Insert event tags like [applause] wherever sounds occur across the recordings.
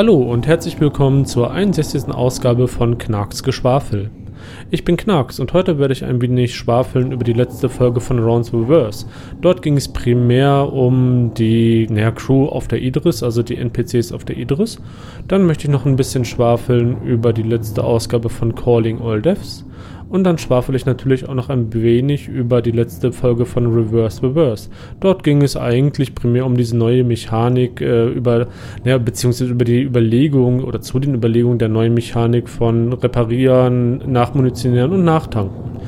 Hallo und herzlich willkommen zur 61. Ausgabe von Knarks Geschwafel. Ich bin Knarks und heute werde ich ein wenig schwafeln über die letzte Folge von Rounds Reverse. Dort ging es primär um die naja, Crew auf der Idris, also die NPCs auf der Idris. Dann möchte ich noch ein bisschen schwafeln über die letzte Ausgabe von Calling All Deaths. Und dann schwafel ich natürlich auch noch ein wenig über die letzte Folge von Reverse Reverse. Dort ging es eigentlich primär um diese neue Mechanik, äh, über, naja, beziehungsweise über die Überlegung oder zu den Überlegungen der neuen Mechanik von Reparieren, Nachmunitionieren und Nachtanken.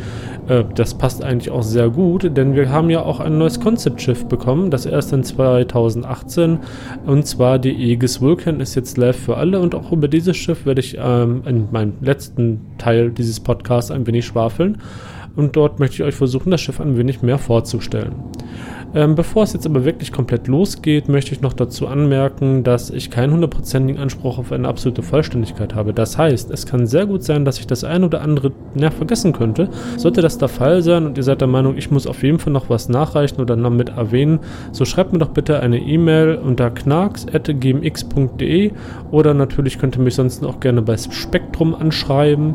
Äh, das passt eigentlich auch sehr gut, denn wir haben ja auch ein neues Concept-Schiff bekommen, das erst in 2018, und zwar die Aegis Vulcan ist jetzt live für alle. Und auch über dieses Schiff werde ich ähm, in meinem letzten Teil dieses Podcasts ein wenig schwafeln. Und dort möchte ich euch versuchen, das Schiff ein wenig mehr vorzustellen. Ähm, bevor es jetzt aber wirklich komplett losgeht, möchte ich noch dazu anmerken, dass ich keinen hundertprozentigen Anspruch auf eine absolute Vollständigkeit habe. Das heißt, es kann sehr gut sein, dass ich das ein oder andere ja, vergessen könnte. Sollte das der Fall sein und ihr seid der Meinung, ich muss auf jeden Fall noch was nachreichen oder damit erwähnen, so schreibt mir doch bitte eine E-Mail unter knarks.gmx.de oder natürlich könnt ihr mich sonst auch gerne bei Spektrum anschreiben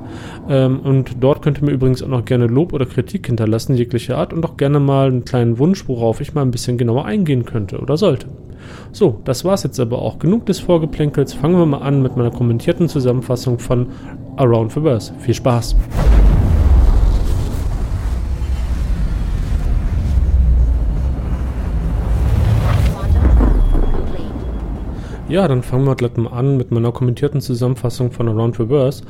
ähm, und dort könnt ihr mir übrigens auch noch gerne Lob oder Kritik hinterlassen, jegliche Art und auch gerne mal einen kleinen Wunsch, worauf ich ich mal ein bisschen genauer eingehen könnte oder sollte. So, das war's jetzt aber auch. Genug des Vorgeplänkels. Fangen wir mal an mit meiner kommentierten Zusammenfassung von Around the Verse. Viel Spaß! Ja, dann fangen wir gleich mal an mit meiner kommentierten Zusammenfassung von Around Reverse.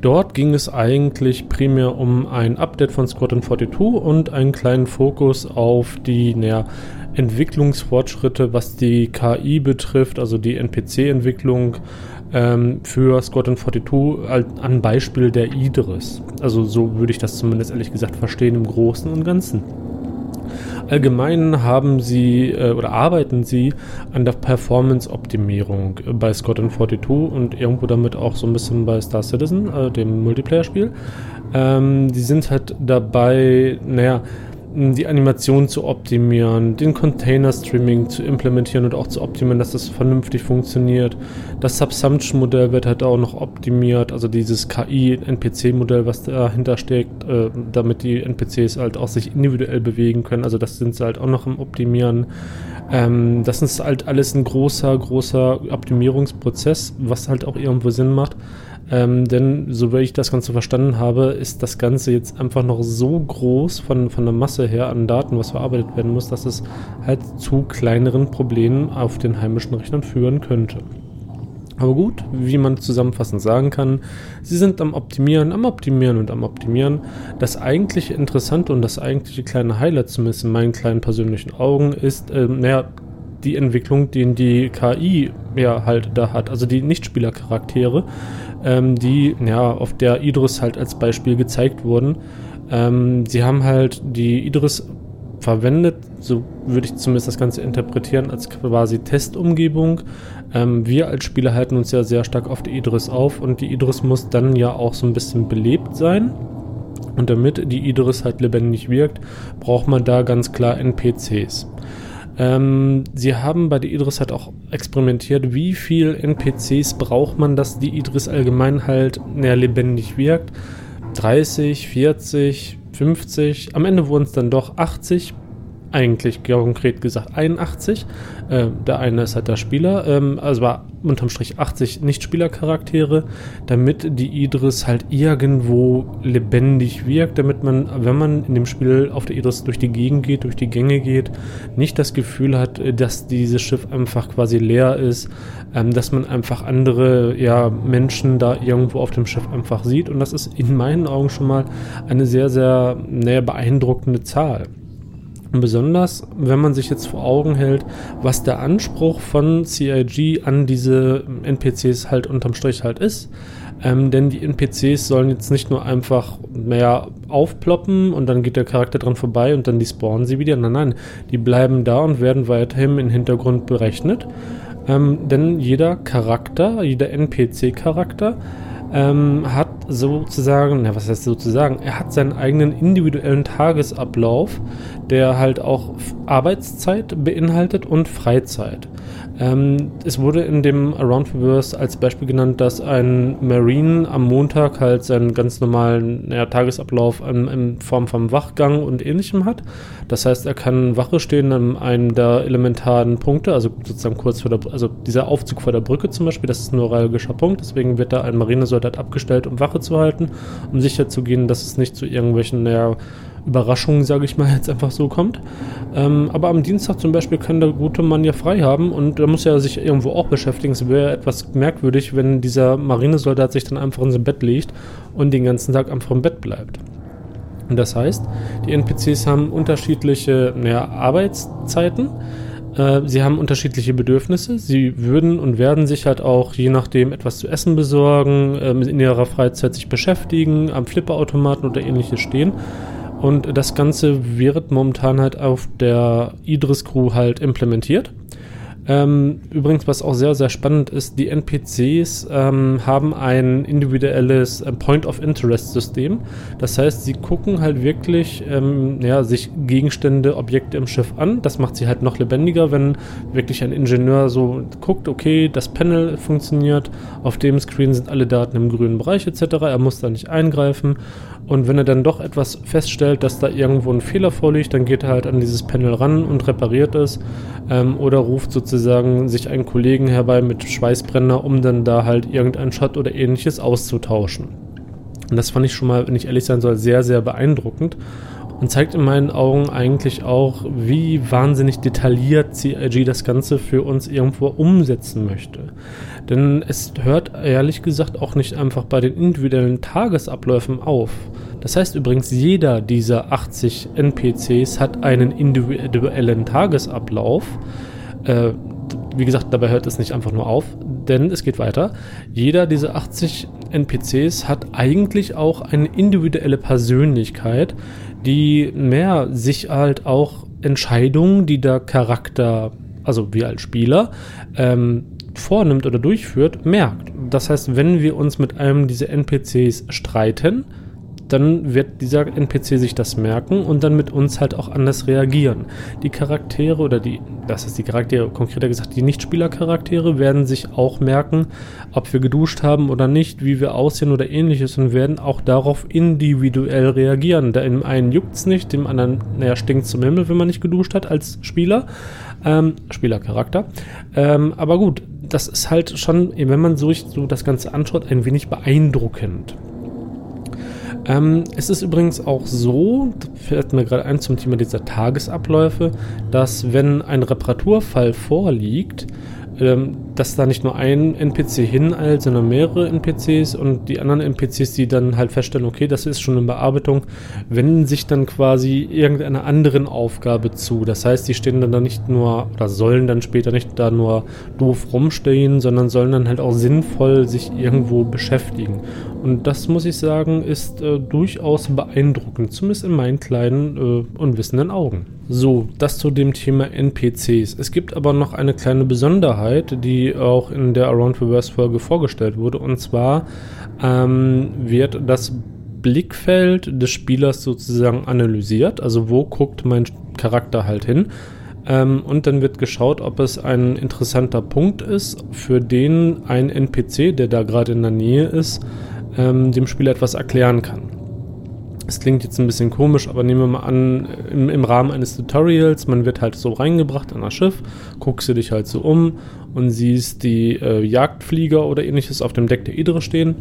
Dort ging es eigentlich primär um ein Update von Squadron 42 und einen kleinen Fokus auf die naja, Entwicklungsfortschritte, was die KI betrifft, also die NPC-Entwicklung ähm, für Squadron 42 an Beispiel der Idris. Also so würde ich das zumindest ehrlich gesagt verstehen im Großen und Ganzen. Allgemein haben sie äh, oder arbeiten sie an der Performance-Optimierung bei Scott 42 und irgendwo damit auch so ein bisschen bei Star Citizen, äh, dem Multiplayer-Spiel. Ähm, die sind halt dabei, naja, die Animation zu optimieren, den Container-Streaming zu implementieren und auch zu optimieren, dass das vernünftig funktioniert. Das Subsumption-Modell wird halt auch noch optimiert, also dieses KI-NPC-Modell, was dahinter steckt, äh, damit die NPCs halt auch sich individuell bewegen können. Also das sind sie halt auch noch im Optimieren. Ähm, das ist halt alles ein großer, großer Optimierungsprozess, was halt auch irgendwo Sinn macht. Ähm, denn, so wie ich das Ganze verstanden habe, ist das Ganze jetzt einfach noch so groß von, von der Masse her an Daten, was verarbeitet werden muss, dass es halt zu kleineren Problemen auf den heimischen Rechnern führen könnte. Aber gut, wie man zusammenfassend sagen kann, sie sind am Optimieren, am Optimieren und am Optimieren. Das eigentliche Interessante und das eigentliche kleine Highlight, zumindest in meinen kleinen persönlichen Augen, ist, äh, naja, die Entwicklung, die die KI ja halt da hat, also die Nichtspielercharaktere, ähm, die ja auf der Idris halt als Beispiel gezeigt wurden. Ähm, sie haben halt die Idris verwendet, so würde ich zumindest das Ganze interpretieren, als quasi Testumgebung. Ähm, wir als Spieler halten uns ja sehr stark auf die Idris auf und die Idris muss dann ja auch so ein bisschen belebt sein. Und damit die Idris halt lebendig wirkt, braucht man da ganz klar NPCs. Ähm, sie haben bei der Idris halt auch experimentiert, wie viel NPCs braucht man, dass die Idris allgemein halt näher lebendig wirkt. 30, 40, 50, am Ende wurden es dann doch 80 eigentlich konkret gesagt 81. Äh, der eine ist halt der Spieler, ähm, also war unterm Strich 80 Nicht-Spieler-Charaktere, damit die Idris halt irgendwo lebendig wirkt, damit man, wenn man in dem Spiel auf der Idris durch die Gegend geht, durch die Gänge geht, nicht das Gefühl hat, dass dieses Schiff einfach quasi leer ist, ähm, dass man einfach andere ja, Menschen da irgendwo auf dem Schiff einfach sieht und das ist in meinen Augen schon mal eine sehr, sehr naja, beeindruckende Zahl. Besonders, wenn man sich jetzt vor Augen hält, was der Anspruch von CIG an diese NPCs halt unterm Strich halt ist. Ähm, denn die NPCs sollen jetzt nicht nur einfach mehr aufploppen und dann geht der Charakter dran vorbei und dann die spawnen sie wieder. Nein, nein, die bleiben da und werden weiterhin im Hintergrund berechnet. Ähm, denn jeder Charakter, jeder NPC-Charakter ähm, hat sozusagen, na, was heißt sozusagen, er hat seinen eigenen individuellen Tagesablauf, der halt auch Arbeitszeit beinhaltet und Freizeit. Ähm, es wurde in dem Around Reverse als Beispiel genannt, dass ein Marine am Montag halt seinen ganz normalen ja, Tagesablauf in, in, Form von Wachgang und ähnlichem hat. Das heißt, er kann Wache stehen an einem der elementaren Punkte, also sozusagen kurz vor der, also dieser Aufzug vor der Brücke zum Beispiel, das ist ein neuralgischer Punkt, deswegen wird da ein Marinesoldat abgestellt, um Wache zu halten, um sicherzugehen, dass es nicht zu irgendwelchen, naja, Überraschung, sage ich mal, [laughs] jetzt einfach so kommt. Ähm, aber am Dienstag zum Beispiel kann der gute Mann ja frei haben und da muss er sich irgendwo auch beschäftigen. Es wäre etwas merkwürdig, wenn dieser Marinesoldat sich dann einfach in sein Bett legt und den ganzen Tag einfach im Bett bleibt. Und das heißt, die NPCs haben unterschiedliche ja, Arbeitszeiten. Äh, sie haben unterschiedliche Bedürfnisse. Sie würden und werden sich halt auch je nachdem etwas zu essen besorgen, ähm, in ihrer Freizeit sich beschäftigen, am Flipperautomaten oder ähnliches stehen. Und das Ganze wird momentan halt auf der Idris Crew halt implementiert. Ähm, übrigens, was auch sehr, sehr spannend ist, die NPCs ähm, haben ein individuelles äh, Point-of-Interest-System. Das heißt, sie gucken halt wirklich ähm, ja, sich Gegenstände, Objekte im Schiff an. Das macht sie halt noch lebendiger, wenn wirklich ein Ingenieur so guckt, okay, das Panel funktioniert, auf dem Screen sind alle Daten im grünen Bereich etc. Er muss da nicht eingreifen. Und wenn er dann doch etwas feststellt, dass da irgendwo ein Fehler vorliegt, dann geht er halt an dieses Panel ran und repariert es ähm, oder ruft sozusagen sich einen Kollegen herbei mit Schweißbrenner, um dann da halt irgendeinen Shot oder ähnliches auszutauschen. Und das fand ich schon mal, wenn ich ehrlich sein soll, sehr, sehr beeindruckend und zeigt in meinen Augen eigentlich auch, wie wahnsinnig detailliert CIG das Ganze für uns irgendwo umsetzen möchte. Denn es hört ehrlich gesagt auch nicht einfach bei den individuellen Tagesabläufen auf. Das heißt übrigens, jeder dieser 80 NPCs hat einen individuellen Tagesablauf. Äh, wie gesagt, dabei hört es nicht einfach nur auf, denn es geht weiter. Jeder dieser 80 NPCs hat eigentlich auch eine individuelle Persönlichkeit, die mehr sich halt auch Entscheidungen, die der Charakter, also wir als Spieler, ähm, vornimmt oder durchführt, merkt. Das heißt, wenn wir uns mit einem dieser NPCs streiten, dann wird dieser NPC sich das merken und dann mit uns halt auch anders reagieren. Die Charaktere oder die, das ist die Charaktere, konkreter gesagt, die Nichtspielercharaktere werden sich auch merken, ob wir geduscht haben oder nicht, wie wir aussehen oder ähnliches und werden auch darauf individuell reagieren. Da im einen juckt es nicht, dem anderen, naja, stinkt zum Himmel, wenn man nicht geduscht hat als Spieler, ähm, Spielercharakter. Ähm, aber gut, das ist halt schon, wenn man sich so das Ganze anschaut, ein wenig beeindruckend. Ähm, es ist übrigens auch so, fällt mir gerade ein zum Thema dieser Tagesabläufe, dass wenn ein Reparaturfall vorliegt, ähm, dass da nicht nur ein NPC hineilt, sondern mehrere NPCs und die anderen NPCs, die dann halt feststellen, okay, das ist schon in Bearbeitung, wenden sich dann quasi irgendeiner anderen Aufgabe zu. Das heißt, die stehen dann da nicht nur oder sollen dann später nicht da nur doof rumstehen, sondern sollen dann halt auch sinnvoll sich irgendwo beschäftigen. Und das muss ich sagen, ist äh, durchaus beeindruckend, zumindest in meinen kleinen äh, unwissenden Augen. So, das zu dem Thema NPCs. Es gibt aber noch eine kleine Besonderheit, die auch in der Around Reverse Folge vorgestellt wurde. Und zwar ähm, wird das Blickfeld des Spielers sozusagen analysiert. Also wo guckt mein Charakter halt hin? Ähm, und dann wird geschaut, ob es ein interessanter Punkt ist, für den ein NPC, der da gerade in der Nähe ist, ähm, dem Spieler etwas erklären kann. Es klingt jetzt ein bisschen komisch, aber nehmen wir mal an, im, im, Rahmen eines Tutorials, man wird halt so reingebracht an das Schiff, guckst du dich halt so um und siehst die äh, Jagdflieger oder ähnliches auf dem Deck der Idre stehen,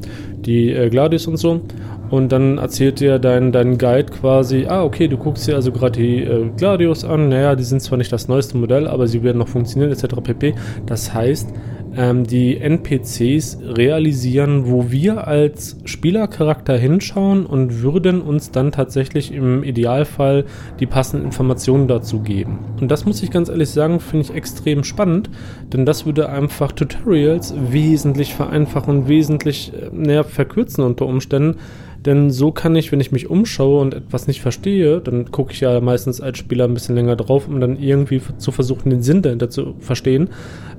die äh, Gladius und so. Und dann erzählt dir dein, dein Guide quasi, ah, okay, du guckst dir also gerade die äh, Gladius an, naja, die sind zwar nicht das neueste Modell, aber sie werden noch funktionieren, etc. pp. Das heißt, ähm, die NPCs realisieren, wo wir als Spielercharakter hinschauen und würden uns dann tatsächlich im Idealfall die passenden Informationen dazu geben. Und das muss ich ganz ehrlich sagen, finde ich extrem spannend, denn das würde einfach Tutorials wesentlich vereinfachen und wesentlich äh, näher verkürzen unter Umständen. Denn so kann ich, wenn ich mich umschaue und etwas nicht verstehe, dann gucke ich ja meistens als Spieler ein bisschen länger drauf, um dann irgendwie zu versuchen, den Sinn dahinter zu verstehen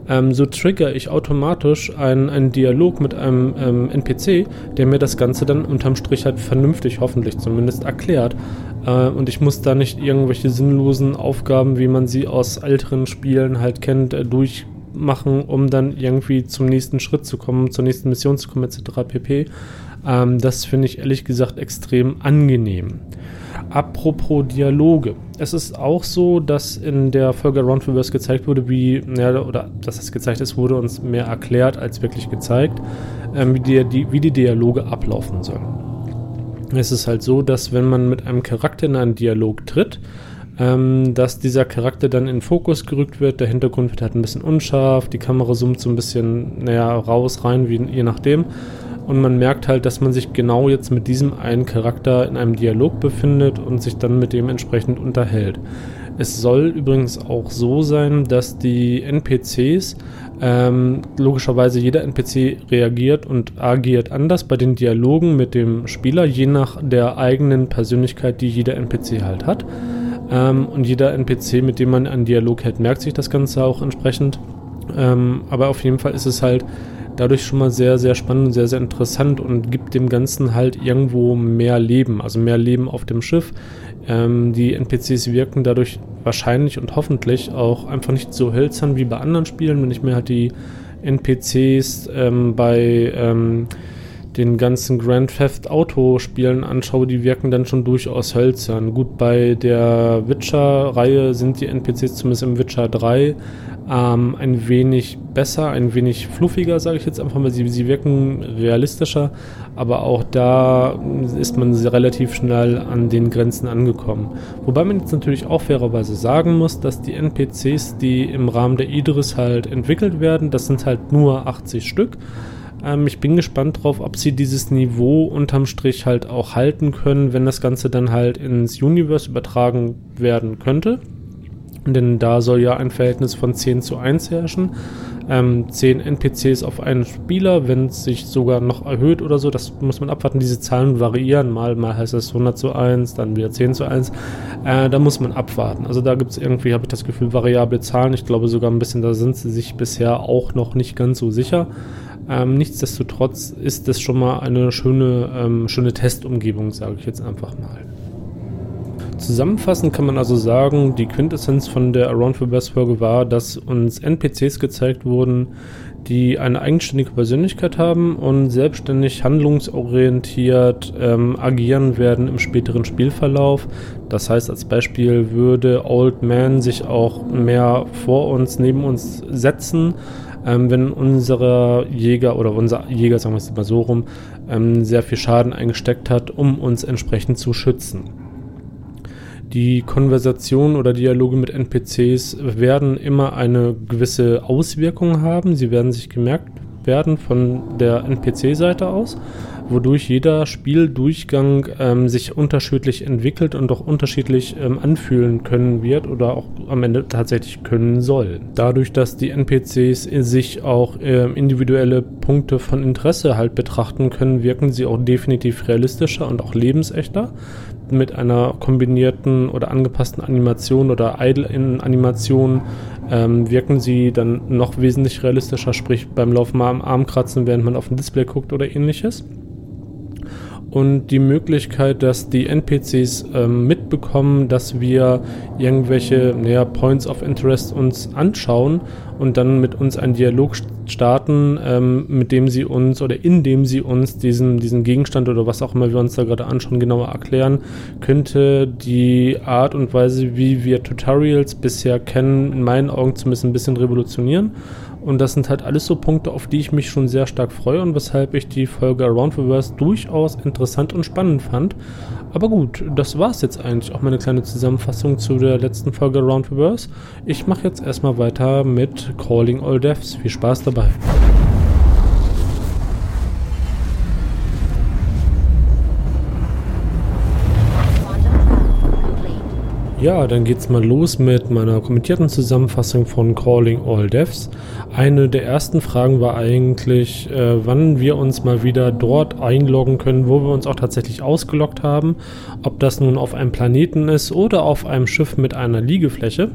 ähm, so trigger ich automatisch einen, einen Dialog mit einem ähm, NPC, der mir das Ganze dann unterm Strich halt vernünftig, hoffentlich zumindest, erklärt. Äh, und ich muss da nicht irgendwelche sinnlosen Aufgaben, wie man sie aus älteren Spielen halt kennt, äh, durch machen, um dann irgendwie zum nächsten Schritt zu kommen, zur nächsten Mission zu kommen, etc. pp. Ähm, das finde ich ehrlich gesagt extrem angenehm. Apropos Dialoge. Es ist auch so, dass in der Folge Round Reverse gezeigt wurde, wie, ja, oder dass es gezeigt ist, wurde uns mehr erklärt als wirklich gezeigt, ähm, wie, die, die, wie die Dialoge ablaufen sollen. Es ist halt so, dass wenn man mit einem Charakter in einen Dialog tritt, ähm, dass dieser Charakter dann in Fokus gerückt wird, der Hintergrund wird halt ein bisschen unscharf, die Kamera zoomt so ein bisschen, naja, raus, rein, wie, je nachdem. Und man merkt halt, dass man sich genau jetzt mit diesem einen Charakter in einem Dialog befindet und sich dann mit dem entsprechend unterhält. Es soll übrigens auch so sein, dass die NPCs, ähm, logischerweise jeder NPC reagiert und agiert anders bei den Dialogen mit dem Spieler, je nach der eigenen Persönlichkeit, die jeder NPC halt hat. Ähm, und jeder NPC, mit dem man einen Dialog hält, merkt sich das Ganze auch entsprechend. Ähm, aber auf jeden Fall ist es halt dadurch schon mal sehr, sehr spannend und sehr, sehr interessant und gibt dem Ganzen halt irgendwo mehr Leben, also mehr Leben auf dem Schiff. Ähm, die NPCs wirken dadurch wahrscheinlich und hoffentlich auch einfach nicht so hölzern wie bei anderen Spielen, wenn ich mir halt die NPCs ähm, bei ähm, den ganzen Grand Theft Auto Spielen anschaue, die wirken dann schon durchaus hölzern. Gut, bei der Witcher-Reihe sind die NPCs zumindest im Witcher 3 ähm, ein wenig besser, ein wenig fluffiger, sage ich jetzt einfach mal. Sie, sie wirken realistischer, aber auch da ist man relativ schnell an den Grenzen angekommen. Wobei man jetzt natürlich auch fairerweise sagen muss, dass die NPCs, die im Rahmen der Idris halt entwickelt werden, das sind halt nur 80 Stück. Ähm, ich bin gespannt drauf, ob sie dieses Niveau unterm Strich halt auch halten können, wenn das Ganze dann halt ins Universe übertragen werden könnte. Denn da soll ja ein Verhältnis von 10 zu 1 herrschen. Ähm, 10 NPCs auf einen Spieler, wenn es sich sogar noch erhöht oder so, das muss man abwarten. Diese Zahlen variieren. Mal, mal heißt es 100 zu 1, dann wieder 10 zu 1. Äh, da muss man abwarten. Also da gibt es irgendwie, habe ich das Gefühl, variable Zahlen. Ich glaube sogar ein bisschen, da sind sie sich bisher auch noch nicht ganz so sicher. Ähm, nichtsdestotrotz ist das schon mal eine schöne, ähm, schöne Testumgebung, sage ich jetzt einfach mal. Zusammenfassend kann man also sagen, die Quintessenz von der Around the Best Folge war, dass uns NPCs gezeigt wurden, die eine eigenständige Persönlichkeit haben und selbstständig handlungsorientiert ähm, agieren werden im späteren Spielverlauf. Das heißt, als Beispiel würde Old Man sich auch mehr vor uns, neben uns setzen ähm, wenn unsere Jäger oder unser Jäger, sagen wir es mal so rum, ähm, sehr viel Schaden eingesteckt hat, um uns entsprechend zu schützen. Die Konversation oder Dialoge mit NPCs werden immer eine gewisse Auswirkung haben. Sie werden sich gemerkt werden von der NPC-Seite aus wodurch jeder Spieldurchgang ähm, sich unterschiedlich entwickelt und auch unterschiedlich ähm, anfühlen können wird oder auch am Ende tatsächlich können soll. Dadurch, dass die NPCs sich auch äh, individuelle Punkte von Interesse halt betrachten können, wirken sie auch definitiv realistischer und auch lebensechter. Mit einer kombinierten oder angepassten Animation oder Idle-Animation ähm, wirken sie dann noch wesentlich realistischer, sprich beim Laufen mal am Arm kratzen, während man auf ein Display guckt oder ähnliches und die Möglichkeit, dass die NPCs ähm, mitbekommen, dass wir irgendwelche naja, Points of Interest uns anschauen und dann mit uns einen Dialog starten, ähm, mit dem sie uns oder in dem sie uns diesen, diesen Gegenstand oder was auch immer wir uns da gerade anschauen, genauer erklären, könnte. Die Art und Weise, wie wir Tutorials bisher kennen, in meinen Augen zumindest ein bisschen revolutionieren und das sind halt alles so Punkte, auf die ich mich schon sehr stark freue und weshalb ich die Folge Around Reverse durchaus interessant und spannend fand. Aber gut, das war es jetzt eigentlich auch meine kleine Zusammenfassung zu der letzten Folge Around Reverse. Ich mache jetzt erstmal weiter mit Calling All Deaths. Viel Spaß dabei. Ja, dann geht's mal los mit meiner kommentierten Zusammenfassung von Calling All Devs. Eine der ersten Fragen war eigentlich, äh, wann wir uns mal wieder dort einloggen können, wo wir uns auch tatsächlich ausgeloggt haben. Ob das nun auf einem Planeten ist oder auf einem Schiff mit einer Liegefläche.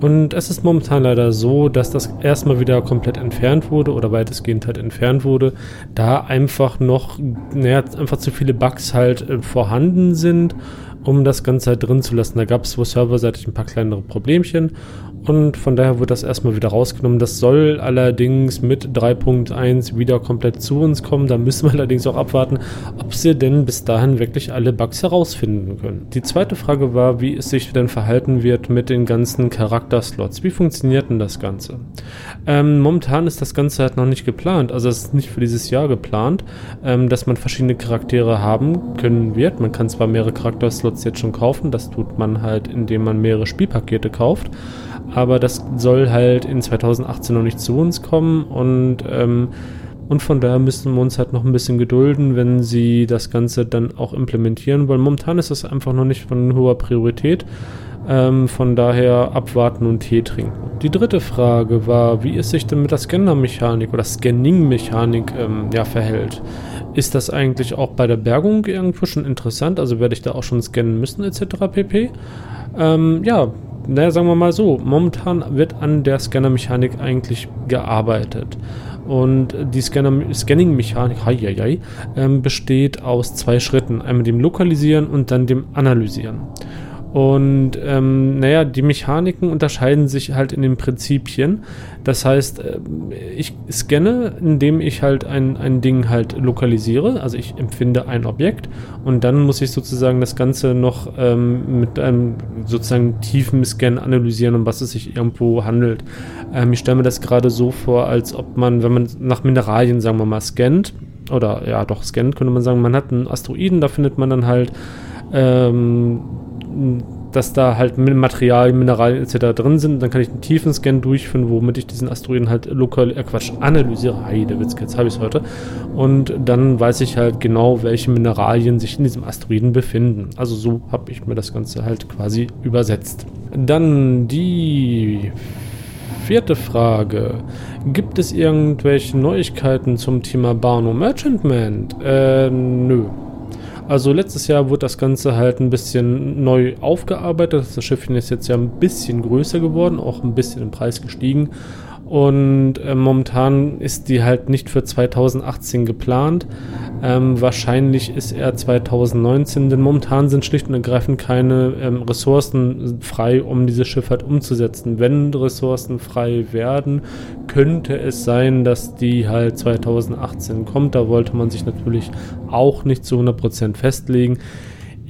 Und es ist momentan leider so, dass das erstmal wieder komplett entfernt wurde oder weitestgehend halt entfernt wurde, da einfach noch, naja, einfach zu viele Bugs halt äh, vorhanden sind um das Ganze halt drin zu lassen. Da gab es wohl serverseitig ein paar kleinere Problemchen und von daher wird das erstmal wieder rausgenommen. Das soll allerdings mit 3.1 wieder komplett zu uns kommen. Da müssen wir [laughs] allerdings auch abwarten, ob sie denn bis dahin wirklich alle Bugs herausfinden können. Die zweite Frage war, wie es sich denn verhalten wird mit den ganzen Charakterslots. Wie funktioniert denn das Ganze? Ähm, momentan ist das Ganze halt noch nicht geplant. Also es ist nicht für dieses Jahr geplant, ähm, dass man verschiedene Charaktere haben können wird. Man kann zwar mehrere Charakterslots jetzt schon kaufen. Das tut man halt, indem man mehrere Spielpakete kauft aber das soll halt in 2018 noch nicht zu uns kommen und ähm, und von daher müssen wir uns halt noch ein bisschen gedulden, wenn sie das Ganze dann auch implementieren, weil momentan ist das einfach noch nicht von hoher Priorität. Ähm, von daher abwarten und Tee trinken. Die dritte Frage war, wie es sich denn mit der Scanner-Mechanik oder Scanning-Mechanik ähm, ja, verhält. Ist das eigentlich auch bei der Bergung irgendwo schon interessant? Also werde ich da auch schon scannen müssen etc. pp. Ähm, ja, naja, sagen wir mal so, momentan wird an der Scanner-Mechanik eigentlich gearbeitet. Und die Scanning-Mechanik ähm, besteht aus zwei Schritten. Einmal dem Lokalisieren und dann dem Analysieren. Und ähm, naja, die Mechaniken unterscheiden sich halt in den Prinzipien. Das heißt, äh, ich scanne, indem ich halt ein, ein Ding halt lokalisiere. Also ich empfinde ein Objekt und dann muss ich sozusagen das Ganze noch ähm, mit einem sozusagen tiefen Scan analysieren, um was es sich irgendwo handelt. Ähm, ich stelle mir das gerade so vor, als ob man, wenn man nach Mineralien, sagen wir mal, scannt, oder ja, doch scannt, könnte man sagen, man hat einen Asteroiden, da findet man dann halt ähm, dass da halt Material, Mineralien etc. drin sind. Dann kann ich einen tiefen Scan durchführen, womit ich diesen Asteroiden halt lokal, äh Quatsch, analysiere. Heidewitzke, jetzt habe ich es heute. Und dann weiß ich halt genau, welche Mineralien sich in diesem Asteroiden befinden. Also so habe ich mir das Ganze halt quasi übersetzt. Dann die vierte Frage. Gibt es irgendwelche Neuigkeiten zum Thema Barno Merchantment? Äh, nö. Also letztes Jahr wurde das Ganze halt ein bisschen neu aufgearbeitet. Das Schiffchen ist jetzt ja ein bisschen größer geworden, auch ein bisschen im Preis gestiegen. Und äh, momentan ist die halt nicht für 2018 geplant. Ähm, wahrscheinlich ist er 2019, denn momentan sind schlicht und ergreifend keine ähm, Ressourcen frei, um dieses Schiff halt umzusetzen. Wenn Ressourcen frei werden, könnte es sein, dass die halt 2018 kommt. Da wollte man sich natürlich auch nicht zu 100% festlegen.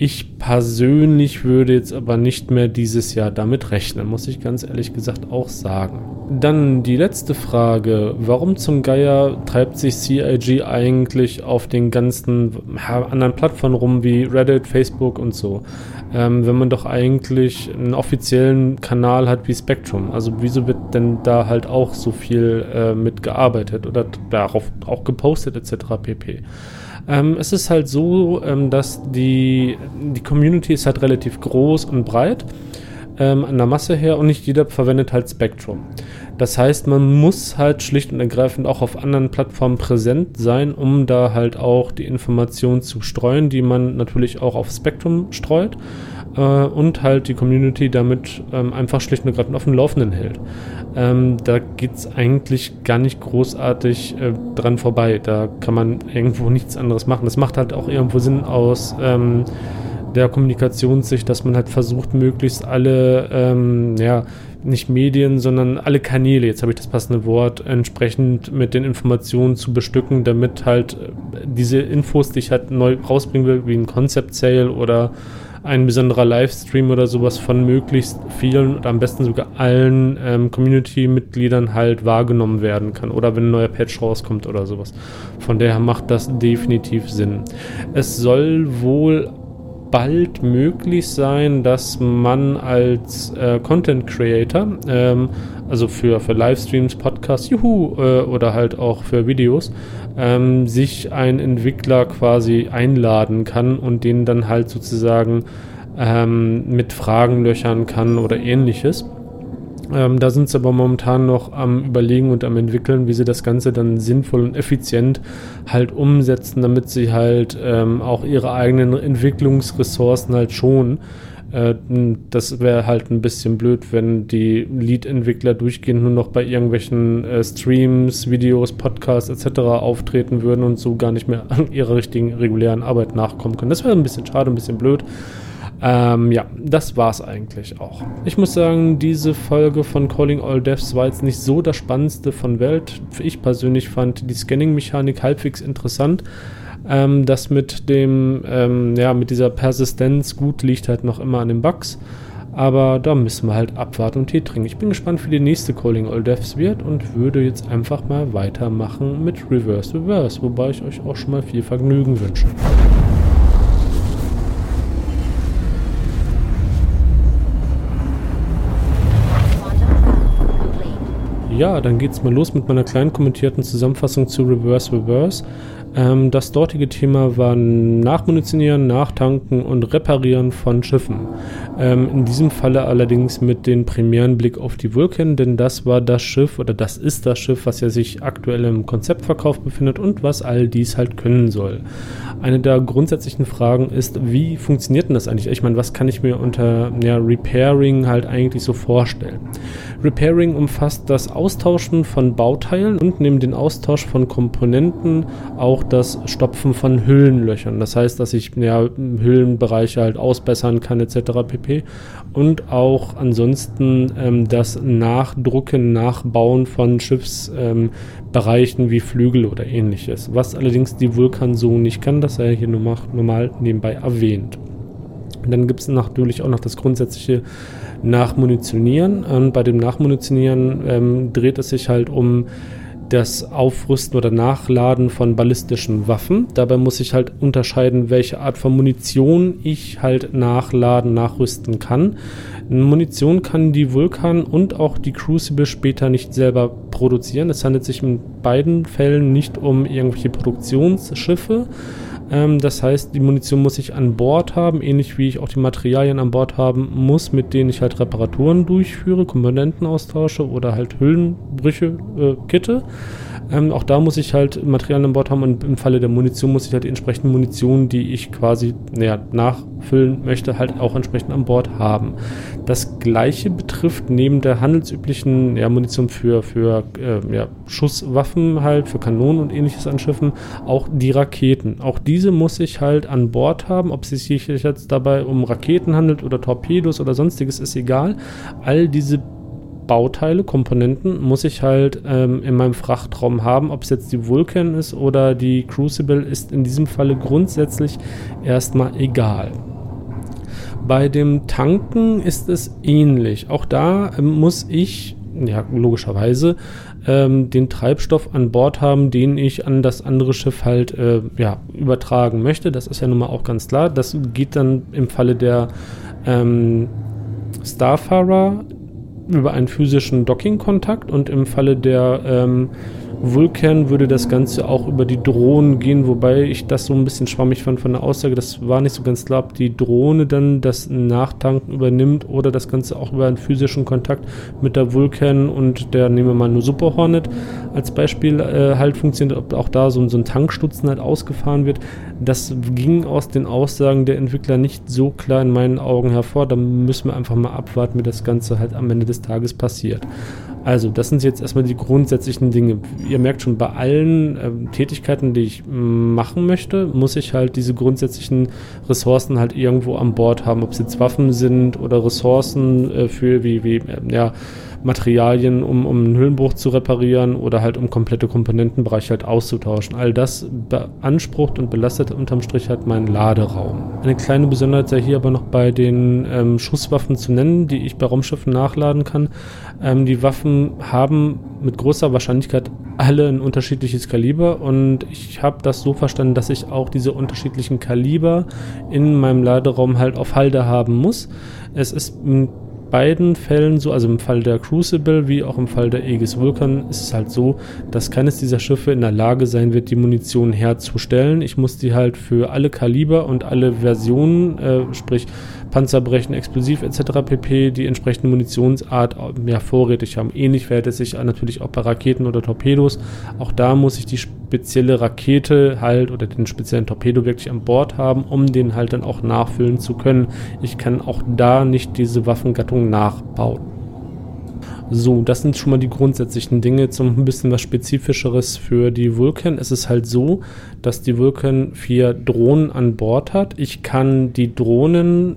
Ich persönlich würde jetzt aber nicht mehr dieses Jahr damit rechnen, muss ich ganz ehrlich gesagt auch sagen. Dann die letzte Frage. Warum zum Geier treibt sich CIG eigentlich auf den ganzen anderen Plattformen rum wie Reddit, Facebook und so? Ähm, wenn man doch eigentlich einen offiziellen Kanal hat wie Spectrum. Also wieso wird denn da halt auch so viel äh, mitgearbeitet oder darauf auch gepostet etc. pp. Ähm, es ist halt so, ähm, dass die, die Community ist halt relativ groß und breit ähm, an der Masse her und nicht jeder verwendet halt Spectrum. Das heißt, man muss halt schlicht und ergreifend auch auf anderen Plattformen präsent sein, um da halt auch die Informationen zu streuen, die man natürlich auch auf Spectrum streut äh, und halt die Community damit ähm, einfach schlicht und ergreifend auf dem Laufenden hält. Ähm, da geht es eigentlich gar nicht großartig äh, dran vorbei. Da kann man irgendwo nichts anderes machen. Das macht halt auch irgendwo Sinn aus ähm, der Kommunikationssicht, dass man halt versucht, möglichst alle, ähm, ja, nicht Medien, sondern alle Kanäle, jetzt habe ich das passende Wort, entsprechend mit den Informationen zu bestücken, damit halt äh, diese Infos, die ich halt neu rausbringen will, wie ein Concept Sale oder ein besonderer Livestream oder sowas von möglichst vielen oder am besten sogar allen ähm, Community-Mitgliedern halt wahrgenommen werden kann oder wenn ein neuer Patch rauskommt oder sowas. Von daher macht das definitiv Sinn. Es soll wohl bald möglich sein, dass man als äh, Content Creator, ähm, also für, für Livestreams, Podcasts, juhu, äh, oder halt auch für Videos, ähm, sich ein Entwickler quasi einladen kann und den dann halt sozusagen ähm, mit Fragen löchern kann oder ähnliches. Ähm, da sind sie aber momentan noch am Überlegen und am Entwickeln, wie sie das Ganze dann sinnvoll und effizient halt umsetzen, damit sie halt ähm, auch ihre eigenen Entwicklungsressourcen halt schonen. Äh, das wäre halt ein bisschen blöd, wenn die Lead-Entwickler durchgehend nur noch bei irgendwelchen äh, Streams, Videos, Podcasts etc. auftreten würden und so gar nicht mehr an ihrer richtigen regulären Arbeit nachkommen können. Das wäre ein bisschen schade, ein bisschen blöd. Ähm, ja, das war's eigentlich auch. Ich muss sagen, diese Folge von Calling All Deaths war jetzt nicht so das Spannendste von Welt. Ich persönlich fand die Scanning-Mechanik halbwegs interessant. Ähm, das mit dem, ähm, ja, mit dieser Persistenz gut liegt halt noch immer an den Bugs. Aber da müssen wir halt abwarten und Tee trinken. Ich bin gespannt, wie die nächste Calling All Deaths wird und würde jetzt einfach mal weitermachen mit Reverse Reverse, wobei ich euch auch schon mal viel Vergnügen wünsche. Ja, dann geht's mal los mit meiner kleinen kommentierten Zusammenfassung zu Reverse Reverse. Ähm, das dortige Thema war Nachmunitionieren, Nachtanken und Reparieren von Schiffen. Ähm, in diesem Falle allerdings mit dem primären Blick auf die Vulcan, denn das war das Schiff oder das ist das Schiff, was ja sich aktuell im Konzeptverkauf befindet und was all dies halt können soll. Eine der grundsätzlichen Fragen ist, wie funktioniert denn das eigentlich? Ich meine, was kann ich mir unter ja, Repairing halt eigentlich so vorstellen? Repairing umfasst das Austauschen von Bauteilen und neben den Austausch von Komponenten auch das Stopfen von Hüllenlöchern. Das heißt, dass ich ja, Hüllenbereiche halt ausbessern kann etc. pp. Und auch ansonsten ähm, das Nachdrucken, Nachbauen von Schiffsbereichen ähm, wie Flügel oder ähnliches. Was allerdings die Vulkan so nicht kann, das sei hier normal nebenbei erwähnt. Und dann gibt es natürlich auch noch das grundsätzliche Nachmunitionieren. Und bei dem Nachmunitionieren ähm, dreht es sich halt um das Aufrüsten oder Nachladen von ballistischen Waffen. Dabei muss ich halt unterscheiden, welche Art von Munition ich halt nachladen, nachrüsten kann. Munition kann die Vulkan und auch die Crucible später nicht selber produzieren. Es handelt sich in beiden Fällen nicht um irgendwelche Produktionsschiffe, ähm, das heißt, die Munition muss ich an Bord haben, ähnlich wie ich auch die Materialien an Bord haben muss, mit denen ich halt Reparaturen durchführe, Komponenten austausche oder halt Hüllenbrüche äh, kitte. Ähm, auch da muss ich halt Materialien an Bord haben und im Falle der Munition muss ich halt die entsprechende Munition, die ich quasi naja, nachfüllen möchte, halt auch entsprechend an Bord haben. Das gleiche betrifft neben der handelsüblichen ja, Munition für, für äh, ja, Schusswaffen halt, für Kanonen und ähnliches an Schiffen, auch die Raketen. Auch diese muss ich halt an Bord haben, ob es sich jetzt dabei um Raketen handelt oder Torpedos oder sonstiges, ist egal. All diese Bauteile, Komponenten muss ich halt ähm, in meinem Frachtraum haben. Ob es jetzt die Vulcan ist oder die Crucible, ist in diesem Falle grundsätzlich erstmal egal. Bei dem Tanken ist es ähnlich. Auch da ähm, muss ich, ja, logischerweise, ähm, den Treibstoff an Bord haben, den ich an das andere Schiff halt äh, ja, übertragen möchte. Das ist ja nun mal auch ganz klar. Das geht dann im Falle der ähm, Starfarer über einen physischen Docking-Kontakt und im Falle der ähm, Vulcan würde das Ganze auch über die Drohnen gehen, wobei ich das so ein bisschen schwammig fand von der Aussage. Das war nicht so ganz klar, ob die Drohne dann das Nachtanken übernimmt oder das Ganze auch über einen physischen Kontakt mit der Vulcan und der, nehmen wir mal nur Super Hornet als Beispiel, äh, halt funktioniert, ob auch da so, so ein Tankstutzen halt ausgefahren wird. Das ging aus den Aussagen der Entwickler nicht so klar in meinen Augen hervor. Da müssen wir einfach mal abwarten, wie das Ganze halt am Ende des Tages passiert. Also, das sind jetzt erstmal die grundsätzlichen Dinge. Ihr merkt schon, bei allen äh, Tätigkeiten, die ich machen möchte, muss ich halt diese grundsätzlichen Ressourcen halt irgendwo an Bord haben. Ob es jetzt Waffen sind oder Ressourcen äh, für wie, wie, äh, ja, Materialien, um, um einen Hüllenbruch zu reparieren oder halt um komplette Komponentenbereiche halt auszutauschen. All das beansprucht und belastet unterm Strich halt meinen Laderaum. Eine kleine Besonderheit sei hier aber noch bei den ähm, Schusswaffen zu nennen, die ich bei Raumschiffen nachladen kann. Ähm, die Waffen haben mit großer Wahrscheinlichkeit alle ein unterschiedliches Kaliber und ich habe das so verstanden, dass ich auch diese unterschiedlichen Kaliber in meinem Laderaum halt auf Halde haben muss. Es ist beiden Fällen so, also im Fall der Crucible wie auch im Fall der Aegis Vulcan, ist es halt so, dass keines dieser Schiffe in der Lage sein wird, die Munition herzustellen. Ich muss die halt für alle Kaliber und alle Versionen, äh, sprich Panzerbrechen, Explosiv etc. pp. die entsprechende Munitionsart mehr vorrätig haben. Ähnlich verhält es sich natürlich auch bei Raketen oder Torpedos. Auch da muss ich die spezielle Rakete halt oder den speziellen Torpedo wirklich an Bord haben, um den halt dann auch nachfüllen zu können. Ich kann auch da nicht diese Waffengattung nachbauen. So, das sind schon mal die grundsätzlichen Dinge. Zum ein bisschen was Spezifischeres für die Vulcan. Es ist halt so, dass die Vulcan vier Drohnen an Bord hat. Ich kann die Drohnen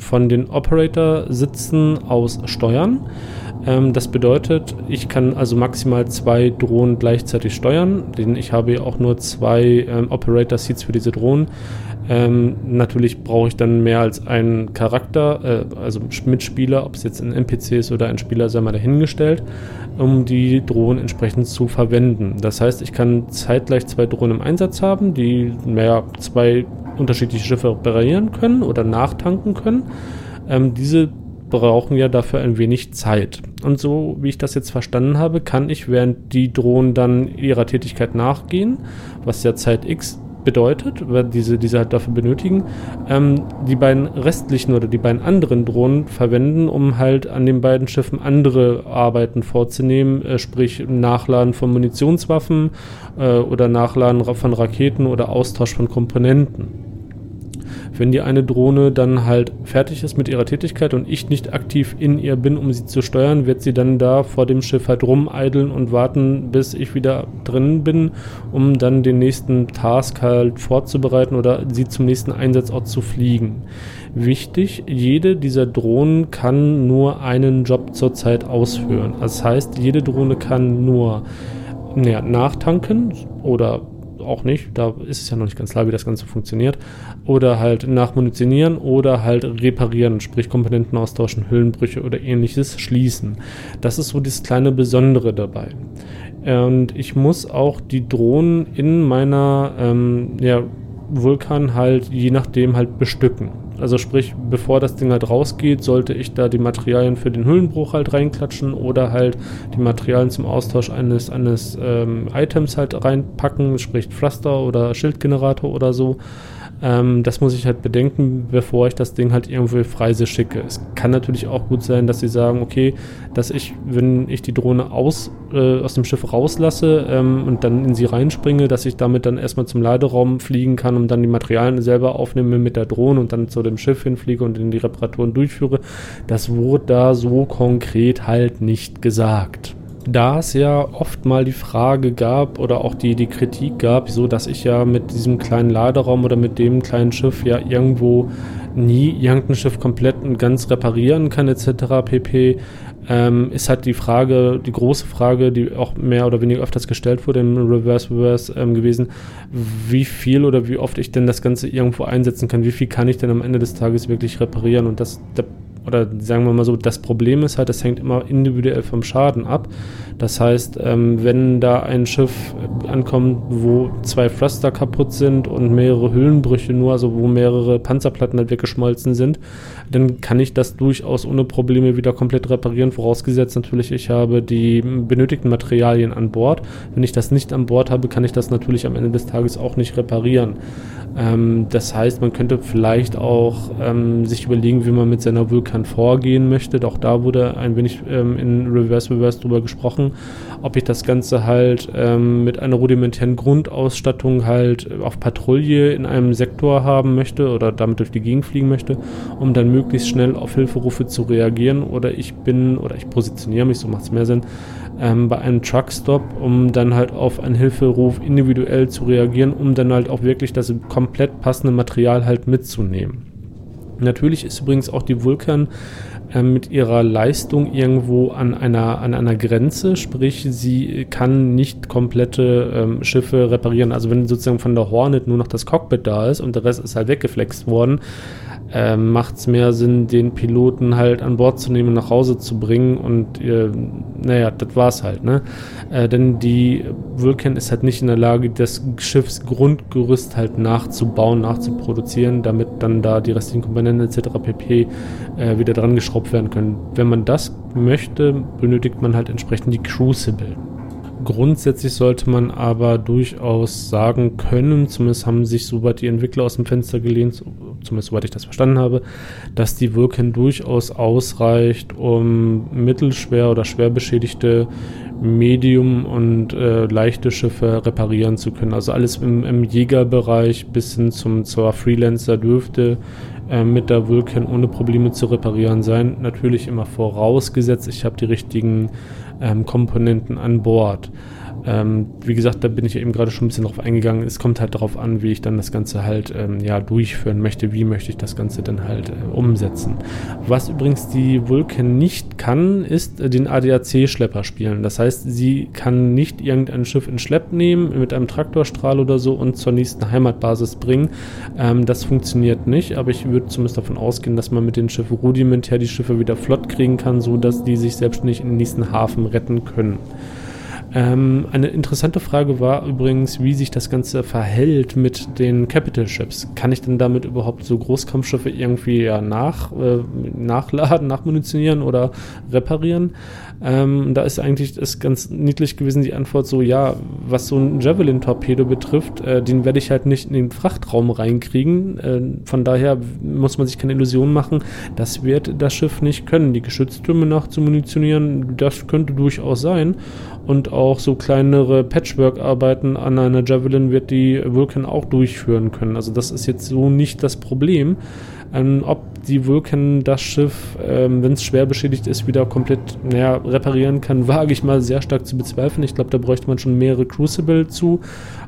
von den Operator-Sitzen aus steuern. Ähm, das bedeutet, ich kann also maximal zwei Drohnen gleichzeitig steuern, denn ich habe ja auch nur zwei ähm, Operator-Seats für diese Drohnen. Ähm, natürlich brauche ich dann mehr als einen Charakter, äh, also Mitspieler, ob es jetzt ein NPC ist oder ein Spieler, sei mal dahingestellt, um die Drohnen entsprechend zu verwenden. Das heißt, ich kann zeitgleich zwei Drohnen im Einsatz haben, die mehr zwei unterschiedliche Schiffe reparieren können oder nachtanken können. Ähm, diese brauchen ja dafür ein wenig Zeit. Und so wie ich das jetzt verstanden habe, kann ich, während die Drohnen dann ihrer Tätigkeit nachgehen, was ja Zeit X bedeutet, weil diese, diese halt dafür benötigen, ähm, die beiden restlichen oder die beiden anderen Drohnen verwenden, um halt an den beiden Schiffen andere Arbeiten vorzunehmen, äh, sprich Nachladen von Munitionswaffen äh, oder Nachladen von Raketen oder Austausch von Komponenten. Wenn die eine Drohne dann halt fertig ist mit ihrer Tätigkeit und ich nicht aktiv in ihr bin, um sie zu steuern, wird sie dann da vor dem Schiff halt rumeideln und warten, bis ich wieder drin bin, um dann den nächsten Task halt vorzubereiten oder sie zum nächsten Einsatzort zu fliegen. Wichtig, jede dieser Drohnen kann nur einen Job zurzeit ausführen. Das heißt, jede Drohne kann nur ja, nachtanken oder auch nicht. Da ist es ja noch nicht ganz klar, wie das Ganze funktioniert. Oder halt nachmunitionieren oder halt reparieren, sprich Komponenten austauschen, Hüllenbrüche oder ähnliches schließen. Das ist so das kleine Besondere dabei. Und ich muss auch die Drohnen in meiner ähm, ja, Vulkan halt je nachdem halt bestücken. Also sprich, bevor das Ding halt rausgeht, sollte ich da die Materialien für den Hüllenbruch halt reinklatschen oder halt die Materialien zum Austausch eines, eines ähm, Items halt reinpacken, sprich Pflaster oder Schildgenerator oder so. Ähm, das muss ich halt bedenken, bevor ich das Ding halt irgendwo freise schicke. Es kann natürlich auch gut sein, dass sie sagen, okay, dass ich, wenn ich die Drohne aus, äh, aus dem Schiff rauslasse ähm, und dann in sie reinspringe, dass ich damit dann erstmal zum Laderaum fliegen kann und dann die Materialien selber aufnehme mit der Drohne und dann zu dem Schiff hinfliege und in die Reparaturen durchführe. Das wurde da so konkret halt nicht gesagt da es ja oft mal die Frage gab oder auch die, die Kritik gab, so dass ich ja mit diesem kleinen Laderaum oder mit dem kleinen Schiff ja irgendwo nie irgendein Schiff komplett und ganz reparieren kann etc. pp. Ähm, ist halt die Frage, die große Frage, die auch mehr oder weniger öfters gestellt wurde im Reverse Reverse ähm, gewesen, wie viel oder wie oft ich denn das Ganze irgendwo einsetzen kann, wie viel kann ich denn am Ende des Tages wirklich reparieren und das, da oder sagen wir mal so, das Problem ist halt, das hängt immer individuell vom Schaden ab. Das heißt, ähm, wenn da ein Schiff ankommt, wo zwei Thruster kaputt sind und mehrere Hüllenbrüche nur, also wo mehrere Panzerplatten halt weggeschmolzen sind, dann kann ich das durchaus ohne Probleme wieder komplett reparieren, vorausgesetzt natürlich, ich habe die benötigten Materialien an Bord. Wenn ich das nicht an Bord habe, kann ich das natürlich am Ende des Tages auch nicht reparieren. Ähm, das heißt, man könnte vielleicht auch ähm, sich überlegen, wie man mit seiner Vulkan vorgehen möchte. Auch da wurde ein wenig ähm, in Reverse Reverse drüber gesprochen, ob ich das Ganze halt ähm, mit einer rudimentären Grundausstattung halt auf Patrouille in einem Sektor haben möchte oder damit durch die Gegend fliegen möchte, um dann möglichst schnell auf Hilferufe zu reagieren. Oder ich bin oder ich positioniere mich, so macht es mehr Sinn, ähm, bei einem Truckstop, um dann halt auf einen Hilferuf individuell zu reagieren, um dann halt auch wirklich das komplett passende Material halt mitzunehmen. Natürlich ist übrigens auch die Vulkan äh, mit ihrer Leistung irgendwo an einer, an einer Grenze, sprich sie kann nicht komplette ähm, Schiffe reparieren. Also wenn sozusagen von der Hornet nur noch das Cockpit da ist und der Rest ist halt weggeflext worden, äh, macht es mehr Sinn, den Piloten halt an Bord zu nehmen, nach Hause zu bringen und äh, naja, das war's halt, ne? Äh, denn die Vulcan ist halt nicht in der Lage, das Schiffsgrundgerüst halt nachzubauen, nachzuproduzieren, damit dann da die restlichen Komponenten etc. pp. Äh, wieder dran geschraubt werden können. Wenn man das möchte, benötigt man halt entsprechend die Crucible. Grundsätzlich sollte man aber durchaus sagen können, zumindest haben sich soweit die Entwickler aus dem Fenster gelehnt, zumindest soweit ich das verstanden habe, dass die Vulcan durchaus ausreicht, um mittelschwer oder schwer beschädigte Medium- und äh, leichte Schiffe reparieren zu können. Also alles im, im Jägerbereich bis hin zum, zur Freelancer dürfte äh, mit der Vulcan ohne Probleme zu reparieren sein. Natürlich immer vorausgesetzt, ich habe die richtigen Komponenten an Bord. Ähm, wie gesagt, da bin ich eben gerade schon ein bisschen drauf eingegangen. Es kommt halt darauf an, wie ich dann das Ganze halt ähm, ja, durchführen möchte, wie möchte ich das Ganze dann halt äh, umsetzen. Was übrigens die Vulcan nicht kann, ist äh, den ADAC-Schlepper spielen. Das heißt, sie kann nicht irgendein Schiff in Schlepp nehmen mit einem Traktorstrahl oder so und zur nächsten Heimatbasis bringen. Ähm, das funktioniert nicht, aber ich würde zumindest davon ausgehen, dass man mit den Schiffen rudimentär die Schiffe wieder flott kriegen kann, so dass die sich selbstständig in den nächsten Hafen retten können. Ähm, eine interessante Frage war übrigens, wie sich das Ganze verhält mit den Capital Ships. Kann ich denn damit überhaupt so Großkampfschiffe irgendwie ja nach, äh, nachladen, nachmunitionieren oder reparieren? Ähm, da ist eigentlich das ganz niedlich gewesen, die Antwort so, ja, was so ein Javelin-Torpedo betrifft, äh, den werde ich halt nicht in den Frachtraum reinkriegen. Äh, von daher muss man sich keine Illusionen machen, das wird das Schiff nicht können. Die Geschütztürme nachzumunitionieren, das könnte durchaus sein. Und auch so kleinere Patchwork-Arbeiten an einer Javelin wird die Vulcan auch durchführen können. Also das ist jetzt so nicht das Problem. Ähm, ob die Vulcan das Schiff, ähm, wenn es schwer beschädigt ist, wieder komplett naja, reparieren kann, [laughs] wage ich mal sehr stark zu bezweifeln. Ich glaube, da bräuchte man schon mehrere Crucible zu.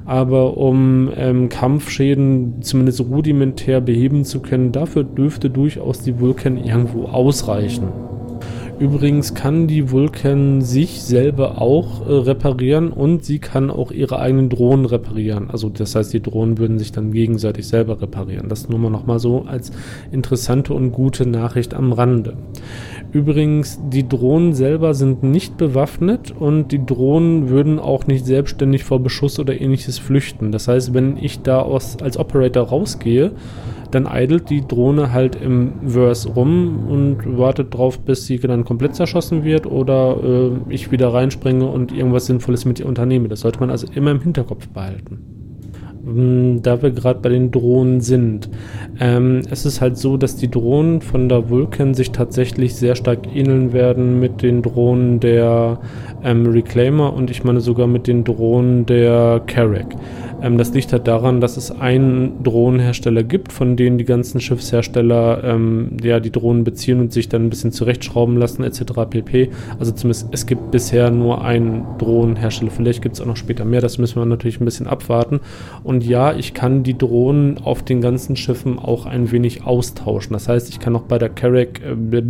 Aber um ähm, Kampfschäden zumindest rudimentär beheben zu können, dafür dürfte durchaus die Vulcan irgendwo ausreichen. Übrigens kann die Vulcan sich selber auch äh, reparieren und sie kann auch ihre eigenen Drohnen reparieren. Also das heißt, die Drohnen würden sich dann gegenseitig selber reparieren. Das nur mal nochmal so als interessante und gute Nachricht am Rande. Übrigens, die Drohnen selber sind nicht bewaffnet und die Drohnen würden auch nicht selbstständig vor Beschuss oder ähnliches flüchten. Das heißt, wenn ich da aus, als Operator rausgehe, dann eidelt die Drohne halt im Verse rum und wartet drauf, bis sie dann komplett zerschossen wird oder äh, ich wieder reinspringe und irgendwas Sinnvolles mit ihr unternehme. Das sollte man also immer im Hinterkopf behalten. Da wir gerade bei den Drohnen sind. Ähm, es ist halt so, dass die Drohnen von der Vulcan sich tatsächlich sehr stark ähneln werden mit den Drohnen der ähm, Reclaimer und ich meine sogar mit den Drohnen der Carrack. Ähm, das liegt halt daran, dass es einen Drohnenhersteller gibt, von denen die ganzen Schiffshersteller ähm, ja, die Drohnen beziehen und sich dann ein bisschen zurechtschrauben lassen etc. pp. Also zumindest es gibt bisher nur einen Drohnenhersteller. Vielleicht gibt es auch noch später mehr. Das müssen wir natürlich ein bisschen abwarten. Und ja, ich kann die Drohnen auf den ganzen Schiffen auch ein wenig austauschen. Das heißt, ich kann auch bei der Carrack äh,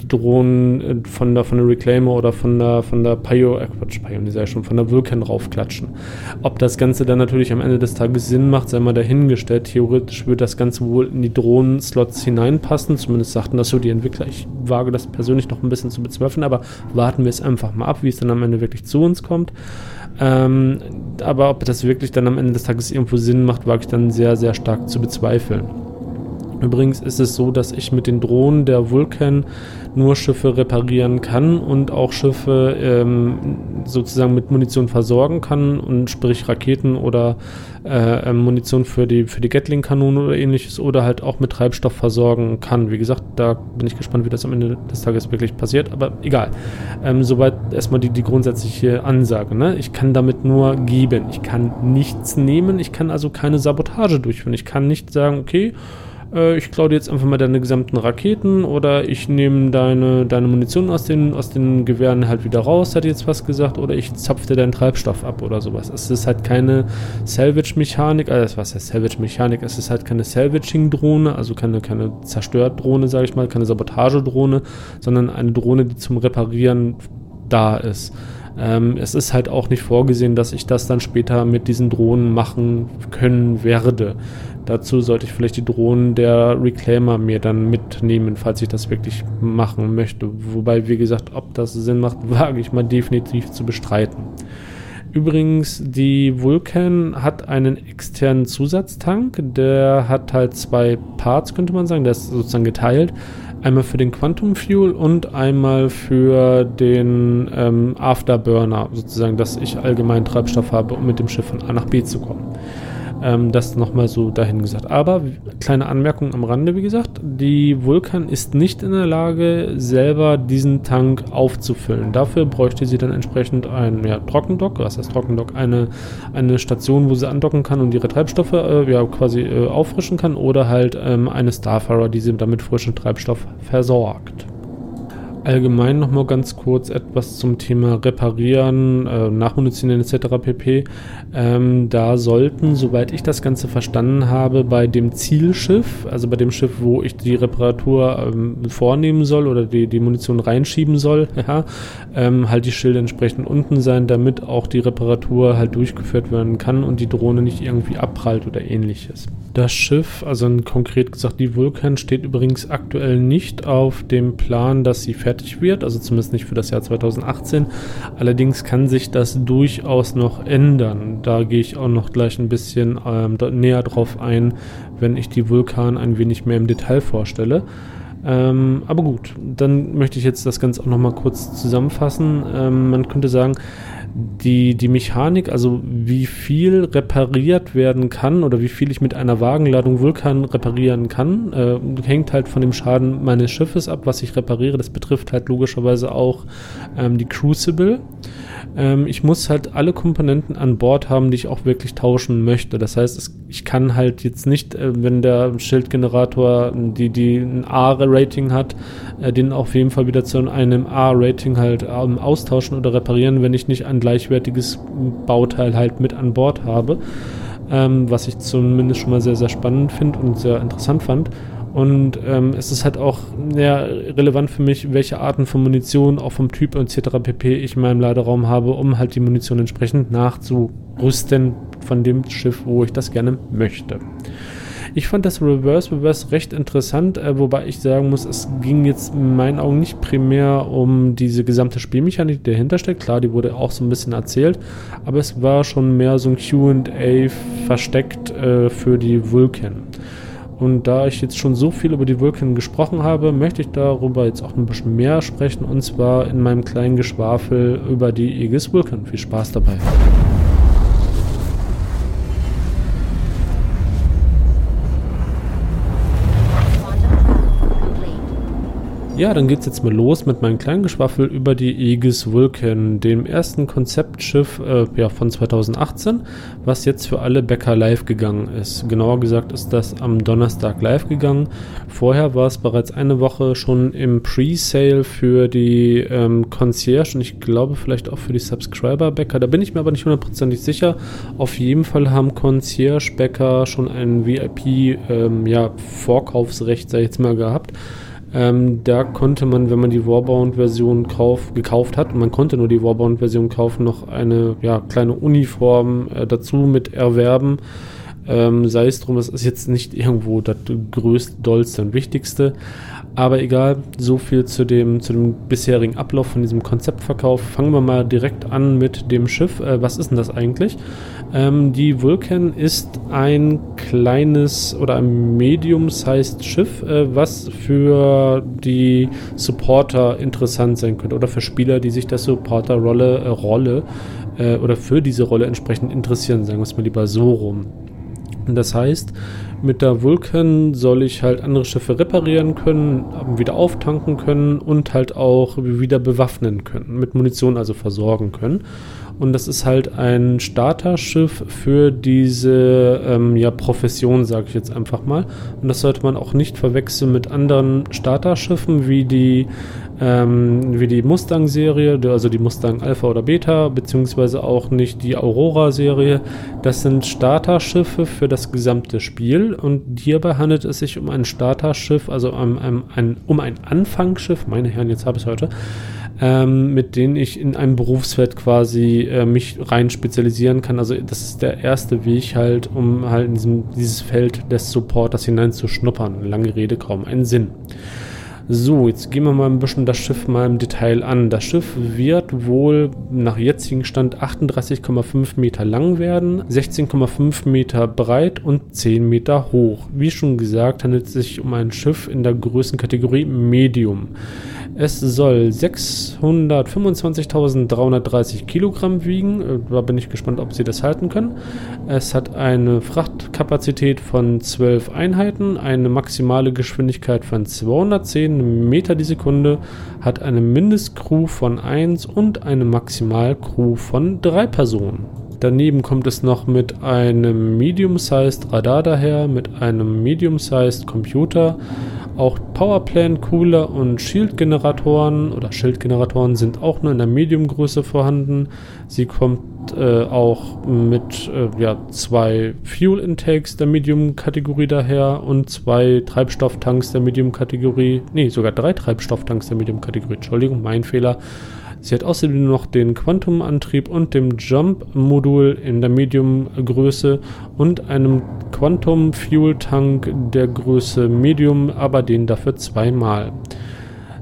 die Drohnen äh, von der von der Reclaimer oder von der von der Pio, äh, Quatsch, Pio, die sei schon von der Vulcan raufklatschen. Ob das Ganze dann natürlich am Ende des Tages Sinn macht, sei mal dahingestellt. Theoretisch wird das Ganze wohl in die Drohnen-Slots hineinpassen. Zumindest sagten das so die Entwickler. Ich wage das persönlich noch ein bisschen zu bezweifeln, aber warten wir es einfach mal ab, wie es dann am Ende wirklich zu uns kommt. Ähm, aber ob das wirklich dann am Ende des Tages irgendwo Sinn macht, wage ich dann sehr, sehr stark zu bezweifeln. Übrigens ist es so, dass ich mit den Drohnen der Vulcan nur Schiffe reparieren kann und auch Schiffe ähm, sozusagen mit Munition versorgen kann und sprich Raketen oder äh, ähm, Munition für die für die Gatling-Kanone oder ähnliches oder halt auch mit Treibstoff versorgen kann. Wie gesagt, da bin ich gespannt, wie das am Ende des Tages wirklich passiert, aber egal. Ähm, soweit erstmal die, die grundsätzliche Ansage. Ne? Ich kann damit nur geben. Ich kann nichts nehmen, ich kann also keine Sabotage durchführen. Ich kann nicht sagen, okay, äh, ich klaue dir jetzt einfach mal deine gesamten Raketen oder ich nehme deine, deine Munition aus den, aus den Gewehren halt wieder raus, hat jetzt was gesagt, oder ich zapfe dir deinen Treibstoff ab oder sowas. Es ist halt keine Salvage-Mechanik, also was heißt Salvage-Mechanik? Es ist halt keine Salvaging-Drohne, also keine, keine Zerstört-Drohne, sage ich mal, keine Sabotage-Drohne, sondern eine Drohne, die zum Reparieren da ist. Ähm, es ist halt auch nicht vorgesehen, dass ich das dann später mit diesen Drohnen machen können werde. Dazu sollte ich vielleicht die Drohnen der Reclaimer mir dann mitnehmen, falls ich das wirklich machen möchte. Wobei, wie gesagt, ob das Sinn macht, [laughs] wage ich mal definitiv zu bestreiten. Übrigens, die Vulcan hat einen externen Zusatztank. Der hat halt zwei Parts, könnte man sagen. Der ist sozusagen geteilt. Einmal für den Quantum Fuel und einmal für den ähm, Afterburner, sozusagen, dass ich allgemein Treibstoff habe, um mit dem Schiff von A nach B zu kommen. Ähm, das nochmal so dahin gesagt. Aber kleine Anmerkung am Rande, wie gesagt, die Vulkan ist nicht in der Lage, selber diesen Tank aufzufüllen. Dafür bräuchte sie dann entsprechend ein ja, Trockendock, was heißt Trockendock, eine, eine Station, wo sie andocken kann und ihre Treibstoffe äh, ja, quasi äh, auffrischen kann oder halt ähm, eine Starfarer, die sie damit frischen Treibstoff versorgt. Allgemein noch mal ganz kurz etwas zum Thema Reparieren, äh, Nachmunitionieren etc. pp. Ähm, da sollten, soweit ich das Ganze verstanden habe, bei dem Zielschiff, also bei dem Schiff, wo ich die Reparatur ähm, vornehmen soll oder die, die Munition reinschieben soll, [laughs] ja, ähm, halt die Schilde entsprechend unten sein, damit auch die Reparatur halt durchgeführt werden kann und die Drohne nicht irgendwie abprallt oder ähnliches. Das Schiff, also konkret gesagt die Vulkan, steht übrigens aktuell nicht auf dem Plan, dass sie fertig wird, also zumindest nicht für das Jahr 2018. Allerdings kann sich das durchaus noch ändern. Da gehe ich auch noch gleich ein bisschen ähm, näher drauf ein, wenn ich die Vulkan ein wenig mehr im Detail vorstelle. Ähm, aber gut, dann möchte ich jetzt das Ganze auch nochmal kurz zusammenfassen. Ähm, man könnte sagen, die, die Mechanik, also wie viel repariert werden kann oder wie viel ich mit einer Wagenladung Vulkan reparieren kann, äh, hängt halt von dem Schaden meines Schiffes ab, was ich repariere. Das betrifft halt logischerweise auch ähm, die Crucible. Ähm, ich muss halt alle Komponenten an Bord haben, die ich auch wirklich tauschen möchte. Das heißt, es, ich kann halt jetzt nicht, äh, wenn der Schildgenerator die, die ein A-Rating hat, äh, den auf jeden Fall wieder zu einem A-Rating halt ähm, austauschen oder reparieren, wenn ich nicht ein gleichwertiges Bauteil halt mit an Bord habe. Ähm, was ich zumindest schon mal sehr, sehr spannend finde und sehr interessant fand. Und ähm, es ist halt auch ja, relevant für mich, welche Arten von Munition, auch vom Typ etc. pp. ich in meinem Laderaum habe, um halt die Munition entsprechend nachzurüsten von dem Schiff, wo ich das gerne möchte. Ich fand das Reverse Reverse recht interessant, äh, wobei ich sagen muss, es ging jetzt in meinen Augen nicht primär um diese gesamte Spielmechanik, die dahinter steckt. Klar, die wurde auch so ein bisschen erzählt, aber es war schon mehr so ein QA versteckt äh, für die Vulcan. Und da ich jetzt schon so viel über die Vulkan gesprochen habe, möchte ich darüber jetzt auch ein bisschen mehr sprechen und zwar in meinem kleinen Geschwafel über die Aegis Vulkan. Viel Spaß dabei. Ja, dann geht's jetzt mal los mit meinem kleinen Geschwaffel über die Aegis Vulcan, dem ersten Konzeptschiff äh, ja, von 2018, was jetzt für alle Bäcker live gegangen ist. Genauer gesagt ist das am Donnerstag live gegangen. Vorher war es bereits eine Woche schon im Pre-Sale für die ähm, Concierge und ich glaube vielleicht auch für die Subscriber-Bäcker. Da bin ich mir aber nicht hundertprozentig sicher. Auf jeden Fall haben Concierge-Bäcker schon ein VIP-Vorkaufsrecht, ähm, ja, sag ich jetzt mal, gehabt. Ähm, da konnte man, wenn man die Warbound-Version gekauft hat, man konnte nur die Warbound-Version kaufen, noch eine ja, kleine Uniform äh, dazu mit erwerben. Ähm, sei es drum, es ist jetzt nicht irgendwo das größte, dollste und wichtigste. Aber egal, so viel zu dem, zu dem bisherigen Ablauf von diesem Konzeptverkauf. Fangen wir mal direkt an mit dem Schiff. Äh, was ist denn das eigentlich? Ähm, die Vulcan ist ein kleines oder ein medium-sized Schiff, äh, was für die Supporter interessant sein könnte oder für Spieler, die sich der Supporter-Rolle äh, Rolle, äh, oder für diese Rolle entsprechend interessieren, sagen wir es mal lieber so rum. Das heißt, mit der Vulcan soll ich halt andere Schiffe reparieren können, wieder auftanken können und halt auch wieder bewaffnen können, mit Munition also versorgen können. Und das ist halt ein Starterschiff für diese ähm, ja, Profession, sage ich jetzt einfach mal. Und das sollte man auch nicht verwechseln mit anderen Starterschiffen wie die ähm, wie die Mustang-Serie, also die Mustang Alpha oder Beta, beziehungsweise auch nicht die Aurora-Serie. Das sind Starterschiffe für das gesamte Spiel und hierbei handelt es sich um ein Starterschiff, also um ein, um ein Anfangsschiff, meine Herren, jetzt habe ich es heute, ähm, mit denen ich in einem Berufsfeld quasi äh, mich rein spezialisieren kann. Also das ist der erste Weg halt, um halt in diesem, dieses Feld des Supporters hineinzuschnuppern. Lange Rede, kaum einen Sinn. So, jetzt gehen wir mal ein bisschen das Schiff mal im Detail an. Das Schiff wird wohl nach jetzigem Stand 38,5 Meter lang werden, 16,5 Meter breit und 10 Meter hoch. Wie schon gesagt, handelt es sich um ein Schiff in der Größenkategorie Medium. Es soll 625.330 Kilogramm wiegen. Äh, da bin ich gespannt, ob sie das halten können. Es hat eine Frachtkapazität von 12 Einheiten, eine maximale Geschwindigkeit von 210 Meter die Sekunde, hat eine Mindestcrew von 1 und eine Maximalcrew von 3 Personen. Daneben kommt es noch mit einem Medium-Sized Radar daher, mit einem Medium-Sized Computer, Auch Powerplant, Cooler und Shield-Generatoren oder Schildgeneratoren sind auch nur in der Medium-Größe vorhanden. Sie kommt äh, auch mit äh, ja, zwei Fuel-Intakes der Medium-Kategorie daher und zwei Treibstofftanks der Medium-Kategorie. Nee, sogar drei Treibstofftanks der Medium-Kategorie. Entschuldigung, mein Fehler. Sie hat außerdem noch den Quantum-Antrieb und dem Jump-Modul in der Medium-Größe und einem Quantum-Fuel-Tank der Größe Medium, aber den dafür zweimal.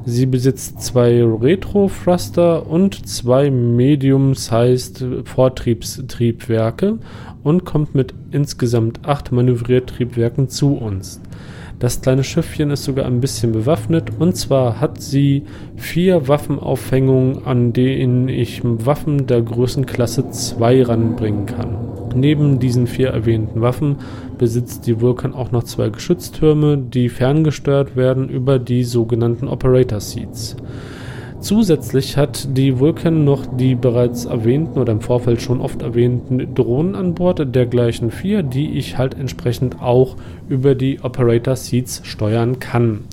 Sie besitzt zwei Retro-Thruster und zwei Medium-Sized Vortriebstriebwerke und kommt mit insgesamt acht Manövriertriebwerken zu uns. Das kleine Schiffchen ist sogar ein bisschen bewaffnet und zwar hat sie vier Waffenaufhängungen, an denen ich Waffen der Größenklasse 2 ranbringen kann. Neben diesen vier erwähnten Waffen besitzt die Vulkan auch noch zwei Geschütztürme, die ferngesteuert werden über die sogenannten Operator Seats. Zusätzlich hat die Vulcan noch die bereits erwähnten oder im Vorfeld schon oft erwähnten Drohnen an Bord der gleichen vier, die ich halt entsprechend auch über die Operator Seats steuern kann.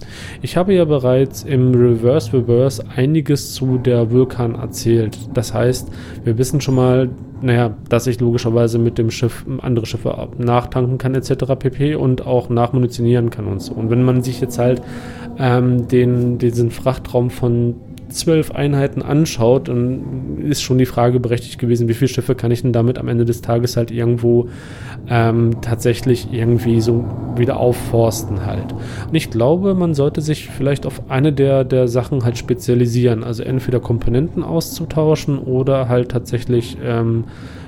Ich habe ja bereits im Reverse Reverse einiges zu der Vulcan erzählt. Das heißt, wir wissen schon mal, naja, dass ich logischerweise mit dem Schiff andere Schiffe nachtanken kann etc. pp. und auch nachmunitionieren kann und so. Und wenn man sich jetzt halt ähm, den, diesen Frachtraum von zwölf Einheiten anschaut, dann ist schon die Frage berechtigt gewesen, wie viele Schiffe kann ich denn damit am Ende des Tages halt irgendwo ähm, tatsächlich irgendwie so wieder aufforsten halt. Und ich glaube, man sollte sich vielleicht auf eine der, der Sachen halt spezialisieren, also entweder Komponenten auszutauschen oder halt tatsächlich ähm,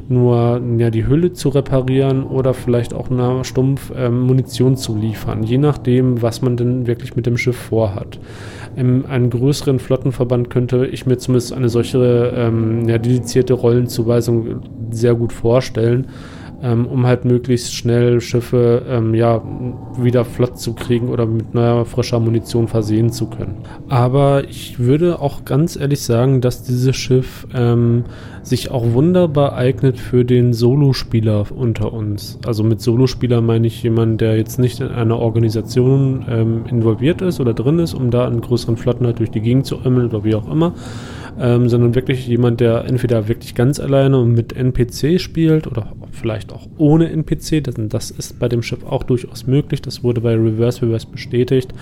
nur ja, die Hülle zu reparieren oder vielleicht auch eine stumpf ähm, Munition zu liefern, je nachdem, was man denn wirklich mit dem Schiff vorhat. In einem größeren Flottenverband könnte ich mir zumindest eine solche ähm, ja, dedizierte Rollenzuweisung sehr gut vorstellen ähm, um halt möglichst schnell Schiffe ähm, ja, wieder flott zu kriegen oder mit neuer frischer Munition versehen zu können. Aber ich würde auch ganz ehrlich sagen, dass dieses Schiff ähm, sich auch wunderbar eignet für den Solospieler unter uns. Also mit Solospieler meine ich jemanden, der jetzt nicht in einer Organisation ähm, involviert ist oder drin ist, um da in größeren Flotten halt durch die Gegend zu ömmeln oder wie auch immer, ähm, sondern wirklich jemand, der entweder wirklich ganz alleine und mit NPC spielt oder vielleicht auch ohne NPC. Das, das ist bei dem Schiff auch durchaus möglich. Das wurde bei Reverse Reverse bestätigt,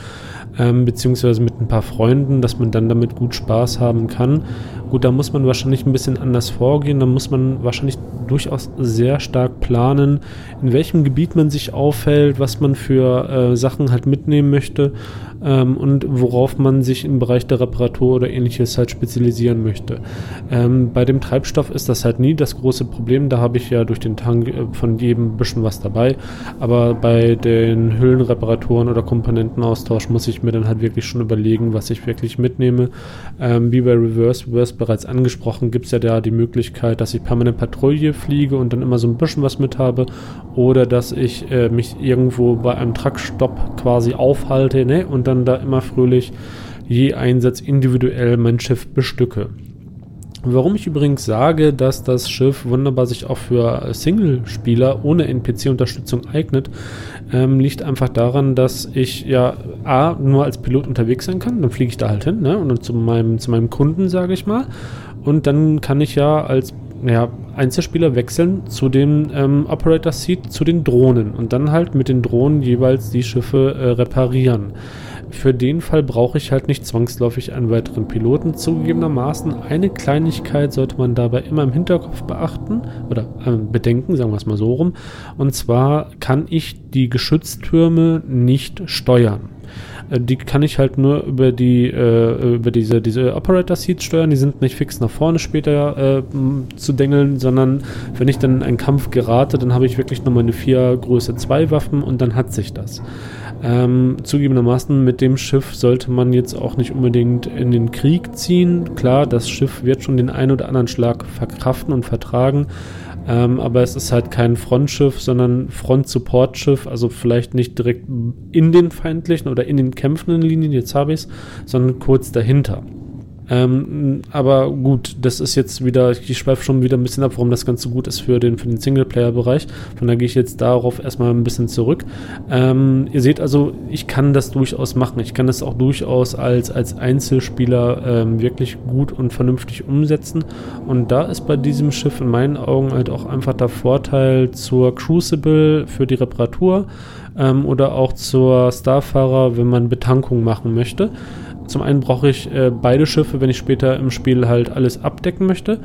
ähm, beziehungsweise mit ein paar Freunden, dass man dann damit gut Spaß haben kann. Gut, da muss man wahrscheinlich ein bisschen anders vorgehen. Da muss man wahrscheinlich durchaus sehr stark planen, in welchem Gebiet man sich aufhält, was man für äh, Sachen halt mitnehmen möchte ähm, und worauf man sich im Bereich der Reparatur oder ähnliches halt spezialisieren möchte. Ähm, bei dem Treibstoff ist das halt nie das große Problem. Da habe ich ja durch den Tank äh, von jedem ein bisschen was dabei. Aber bei den Hüllenreparaturen oder Komponentenaustausch muss ich mir dann halt wirklich schon überlegen, was ich wirklich mitnehme. Ähm, wie bei Reverse Reverse bereits angesprochen, gibt es ja da die Möglichkeit, dass ich permanent Patrouille fliege und dann immer so ein bisschen was mit habe. Oder dass ich äh, mich irgendwo bei einem Truckstopp quasi aufhalte ne, und dann da immer fröhlich je Einsatz individuell mein Schiff bestücke. Warum ich übrigens sage, dass das Schiff wunderbar sich auch für Single-Spieler ohne NPC-Unterstützung eignet, ähm, liegt einfach daran, dass ich ja A, nur als Pilot unterwegs sein kann, dann fliege ich da halt hin, ne? Und zu meinem, zu meinem Kunden, sage ich mal. Und dann kann ich ja als ja, Einzelspieler wechseln zu dem ähm, Operator Seat, zu den Drohnen und dann halt mit den Drohnen jeweils die Schiffe äh, reparieren. Für den Fall brauche ich halt nicht zwangsläufig einen weiteren Piloten. Zugegebenermaßen eine Kleinigkeit sollte man dabei immer im Hinterkopf beachten oder äh, bedenken, sagen wir es mal so rum. Und zwar kann ich die Geschütztürme nicht steuern. Äh, die kann ich halt nur über die äh, über diese diese Operator Seats steuern. Die sind nicht fix nach vorne später äh, zu dengeln, sondern wenn ich dann in einen Kampf gerate, dann habe ich wirklich nur meine vier Größe 2 Waffen und dann hat sich das. Ähm, zugegebenermaßen mit dem Schiff sollte man jetzt auch nicht unbedingt in den Krieg ziehen. Klar, das Schiff wird schon den einen oder anderen Schlag verkraften und vertragen. Ähm, aber es ist halt kein Frontschiff, sondern Front-Support-Schiff, also vielleicht nicht direkt in den feindlichen oder in den kämpfenden Linien, jetzt habe ich es, sondern kurz dahinter. Ähm, aber gut, das ist jetzt wieder, ich schweife schon wieder ein bisschen ab, warum das Ganze gut ist für den, für den Singleplayer-Bereich. Von daher gehe ich jetzt darauf erstmal ein bisschen zurück. Ähm, ihr seht also, ich kann das durchaus machen. Ich kann das auch durchaus als, als Einzelspieler ähm, wirklich gut und vernünftig umsetzen. Und da ist bei diesem Schiff in meinen Augen halt auch einfach der Vorteil zur Crucible für die Reparatur ähm, oder auch zur Starfahrer, wenn man Betankung machen möchte. Zum einen brauche ich äh, beide Schiffe, wenn ich später im Spiel halt alles abdecken möchte.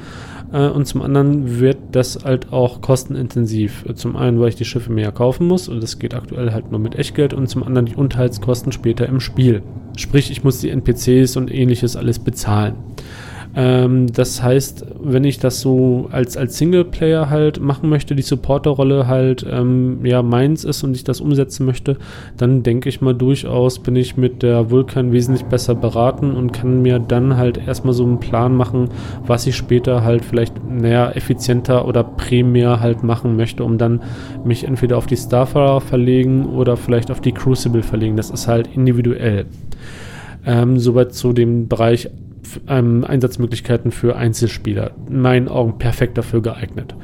Äh, und zum anderen wird das halt auch kostenintensiv. Zum einen, weil ich die Schiffe mehr kaufen muss und das geht aktuell halt nur mit Echtgeld und zum anderen die Unterhaltskosten später im Spiel. Sprich, ich muss die NPCs und ähnliches alles bezahlen. Ähm, das heißt, wenn ich das so als, als Singleplayer halt machen möchte, die Supporterrolle halt ähm, ja meins ist und ich das umsetzen möchte, dann denke ich mal durchaus bin ich mit der Vulkan wesentlich besser beraten und kann mir dann halt erstmal so einen Plan machen, was ich später halt vielleicht näher effizienter oder primär halt machen möchte, um dann mich entweder auf die Starfarer verlegen oder vielleicht auf die Crucible verlegen. Das ist halt individuell. Ähm, soweit zu dem Bereich ähm, Einsatzmöglichkeiten für Einzelspieler. In meinen Augen perfekt dafür geeignet.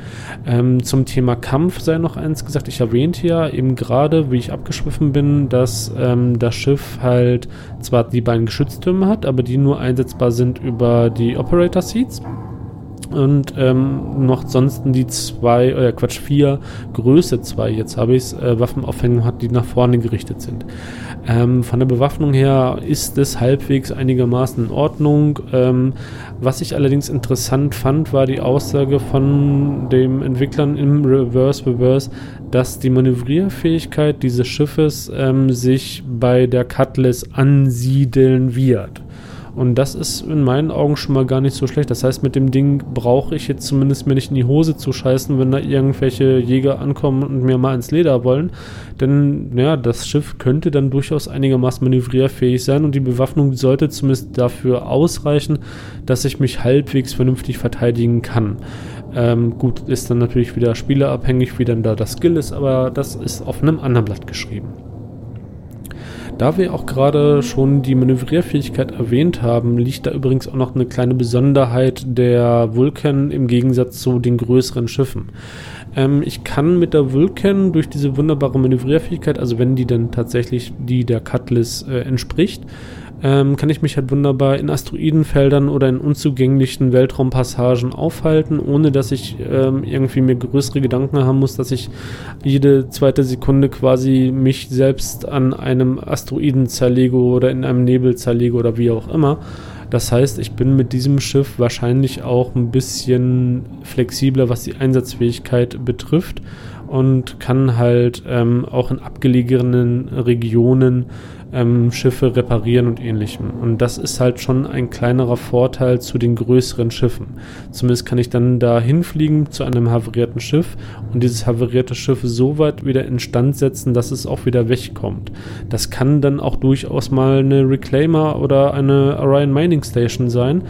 Ähm, zum Thema Kampf sei noch eins gesagt. Ich erwähnte ja eben gerade, wie ich abgeschwiffen bin, dass ähm, das Schiff halt zwar die beiden Geschütztürme hat, aber die nur einsetzbar sind über die Operator Seats und ähm, noch sonst die zwei, äh, Quatsch, vier Größe zwei, jetzt habe ich es, äh, Waffenaufhängung hat, die nach vorne gerichtet sind. Ähm, von der Bewaffnung her ist es halbwegs einigermaßen in Ordnung. Ähm, was ich allerdings interessant fand, war die Aussage von dem Entwicklern im Reverse Reverse, dass die Manövrierfähigkeit dieses Schiffes ähm, sich bei der Cutlass ansiedeln wird. Und das ist in meinen Augen schon mal gar nicht so schlecht. Das heißt, mit dem Ding brauche ich jetzt zumindest mir nicht in die Hose zu scheißen, wenn da irgendwelche Jäger ankommen und mir mal ins Leder wollen. Denn ja, das Schiff könnte dann durchaus einigermaßen manövrierfähig sein und die Bewaffnung sollte zumindest dafür ausreichen, dass ich mich halbwegs vernünftig verteidigen kann. Ähm, gut, ist dann natürlich wieder spielerabhängig, wie dann da das Skill ist, aber das ist auf einem anderen Blatt geschrieben. Da wir auch gerade schon die Manövrierfähigkeit erwähnt haben, liegt da übrigens auch noch eine kleine Besonderheit der Vulcan im Gegensatz zu den größeren Schiffen. Ähm, ich kann mit der Vulcan durch diese wunderbare Manövrierfähigkeit, also wenn die dann tatsächlich die der Cutlass äh, entspricht, ähm, kann ich mich halt wunderbar in Asteroidenfeldern oder in unzugänglichen Weltraumpassagen aufhalten, ohne dass ich ähm, irgendwie mir größere Gedanken haben muss, dass ich jede zweite Sekunde quasi mich selbst an einem Asteroiden zerlege oder in einem Nebel zerlege oder wie auch immer. Das heißt, ich bin mit diesem Schiff wahrscheinlich auch ein bisschen flexibler, was die Einsatzfähigkeit betrifft und kann halt ähm, auch in abgelegenen Regionen ähm, Schiffe reparieren und ähnlichem. Und das ist halt schon ein kleinerer Vorteil zu den größeren Schiffen. Zumindest kann ich dann da hinfliegen zu einem havarierten Schiff und dieses havarierte Schiff so weit wieder instand setzen, dass es auch wieder wegkommt. Das kann dann auch durchaus mal eine Reclaimer oder eine Orion Mining Station sein.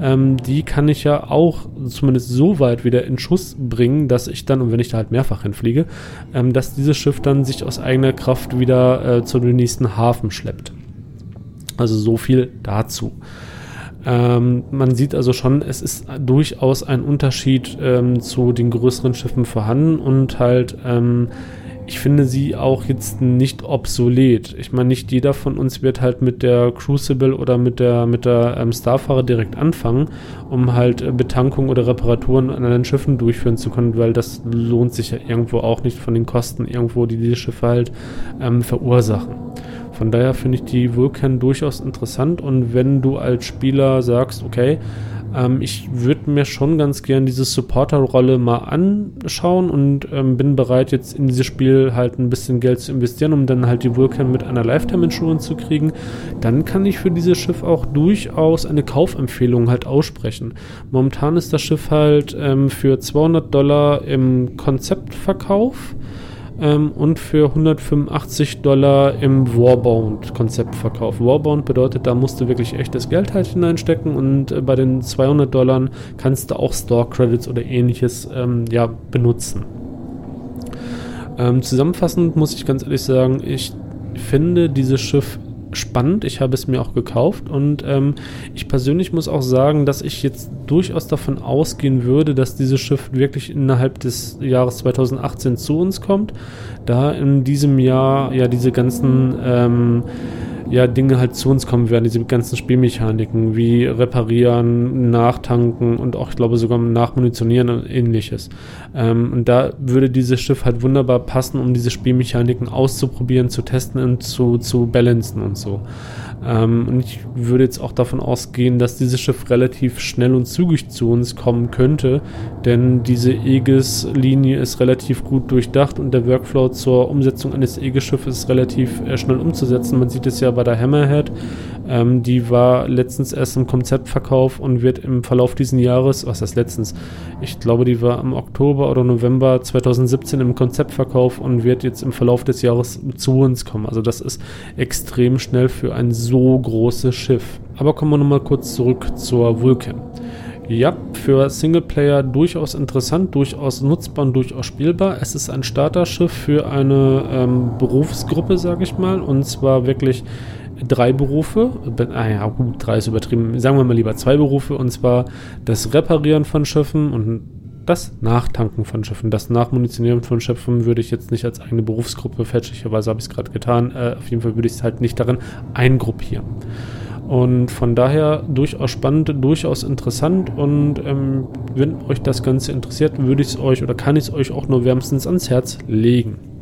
Ähm, die kann ich ja auch zumindest so weit wieder in Schuss bringen, dass ich dann, und wenn ich da halt mehrfach hinfliege, ähm, dass dieses Schiff dann sich aus eigener Kraft wieder äh, zu dem nächsten Hafen Waffen schleppt. Also so viel dazu. Ähm, man sieht also schon, es ist durchaus ein Unterschied ähm, zu den größeren Schiffen vorhanden und halt, ähm, ich finde sie auch jetzt nicht obsolet. Ich meine, nicht jeder von uns wird halt mit der Crucible oder mit der, mit der ähm, Starfahrer direkt anfangen, um halt äh, Betankung oder Reparaturen an anderen Schiffen durchführen zu können, weil das lohnt sich ja irgendwo auch nicht von den Kosten irgendwo, die diese Schiffe halt ähm, verursachen. Von daher finde ich die Vulkan durchaus interessant und wenn du als Spieler sagst, okay, ähm, ich würde mir schon ganz gern diese Supporter-Rolle mal anschauen und ähm, bin bereit, jetzt in dieses Spiel halt ein bisschen Geld zu investieren, um dann halt die Vulkan mit einer Lifetime-Insurance zu kriegen, dann kann ich für dieses Schiff auch durchaus eine Kaufempfehlung halt aussprechen. Momentan ist das Schiff halt ähm, für 200 Dollar im Konzeptverkauf ähm, und für 185 Dollar im Warbound-Konzept verkauft. Warbound bedeutet, da musst du wirklich echtes Geld halt hineinstecken und äh, bei den 200 Dollar kannst du auch Store-Credits oder ähnliches ähm, ja, benutzen. Ähm, zusammenfassend muss ich ganz ehrlich sagen, ich finde dieses Schiff spannend. Ich habe es mir auch gekauft und ähm, ich persönlich muss auch sagen, dass ich jetzt durchaus davon ausgehen würde, dass dieses Schiff wirklich innerhalb des Jahres 2018 zu uns kommt, da in diesem Jahr ja diese ganzen ähm, ja, Dinge halt zu uns kommen werden, diese ganzen Spielmechaniken wie reparieren, nachtanken und auch, ich glaube, sogar nachmunitionieren und ähnliches. Ähm, und da würde dieses Schiff halt wunderbar passen, um diese Spielmechaniken auszuprobieren, zu testen und zu, zu balancen und so. Ähm, und ich würde jetzt auch davon ausgehen, dass dieses Schiff relativ schnell und zügig zu uns kommen könnte, denn diese Aegis-Linie ist relativ gut durchdacht und der Workflow zur Umsetzung eines Aegis-Schiffes ist relativ äh, schnell umzusetzen. Man sieht es ja bei der Hammerhead. Ähm, die war letztens erst im Konzeptverkauf und wird im Verlauf dieses Jahres, was heißt letztens? Ich glaube, die war im Oktober oder November 2017 im Konzeptverkauf und wird jetzt im Verlauf des Jahres zu uns kommen. Also das ist extrem schnell für ein so großes Schiff. Aber kommen wir nochmal kurz zurück zur Vulcan. Ja, für Singleplayer durchaus interessant, durchaus nutzbar und durchaus spielbar. Es ist ein Starterschiff für eine ähm, Berufsgruppe, sage ich mal, und zwar wirklich drei Berufe. Ah ja, gut, drei ist übertrieben. Sagen wir mal lieber zwei Berufe, und zwar das Reparieren von Schiffen und das Nachtanken von Schiffen, das Nachmunitionieren von Schiffen würde ich jetzt nicht als eigene Berufsgruppe, fälschlicherweise habe ich es gerade getan, äh, auf jeden Fall würde ich es halt nicht darin eingruppieren. Und von daher durchaus spannend, durchaus interessant und ähm, wenn euch das Ganze interessiert, würde ich es euch oder kann ich es euch auch nur wärmstens ans Herz legen.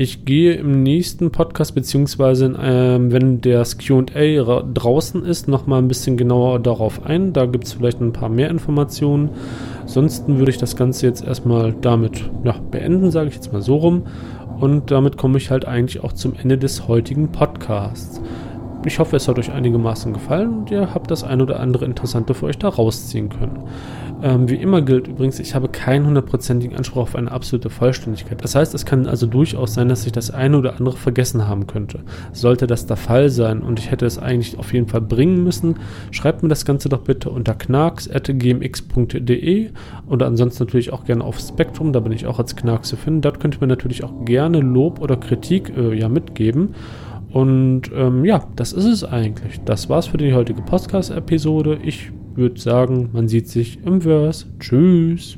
Ich gehe im nächsten Podcast, beziehungsweise ähm, wenn das QA draußen ist, nochmal ein bisschen genauer darauf ein. Da gibt es vielleicht ein paar mehr Informationen. Ansonsten würde ich das Ganze jetzt erstmal damit ja, beenden, sage ich jetzt mal so rum. Und damit komme ich halt eigentlich auch zum Ende des heutigen Podcasts. Ich hoffe, es hat euch einigermaßen gefallen und ihr habt das ein oder andere Interessante für euch da rausziehen können. Ähm, wie immer gilt übrigens, ich habe keinen hundertprozentigen Anspruch auf eine absolute Vollständigkeit. Das heißt, es kann also durchaus sein, dass ich das eine oder andere vergessen haben könnte. Sollte das der Fall sein und ich hätte es eigentlich auf jeden Fall bringen müssen, schreibt mir das Ganze doch bitte unter knarks.gmx.de oder ansonsten natürlich auch gerne auf Spektrum, da bin ich auch als Knarks zu finden. Dort könnt ihr mir natürlich auch gerne Lob oder Kritik äh, ja mitgeben. Und ähm, ja, das ist es eigentlich. Das war's für die heutige Podcast-Episode. Ich würde sagen, man sieht sich im Verse. Tschüss.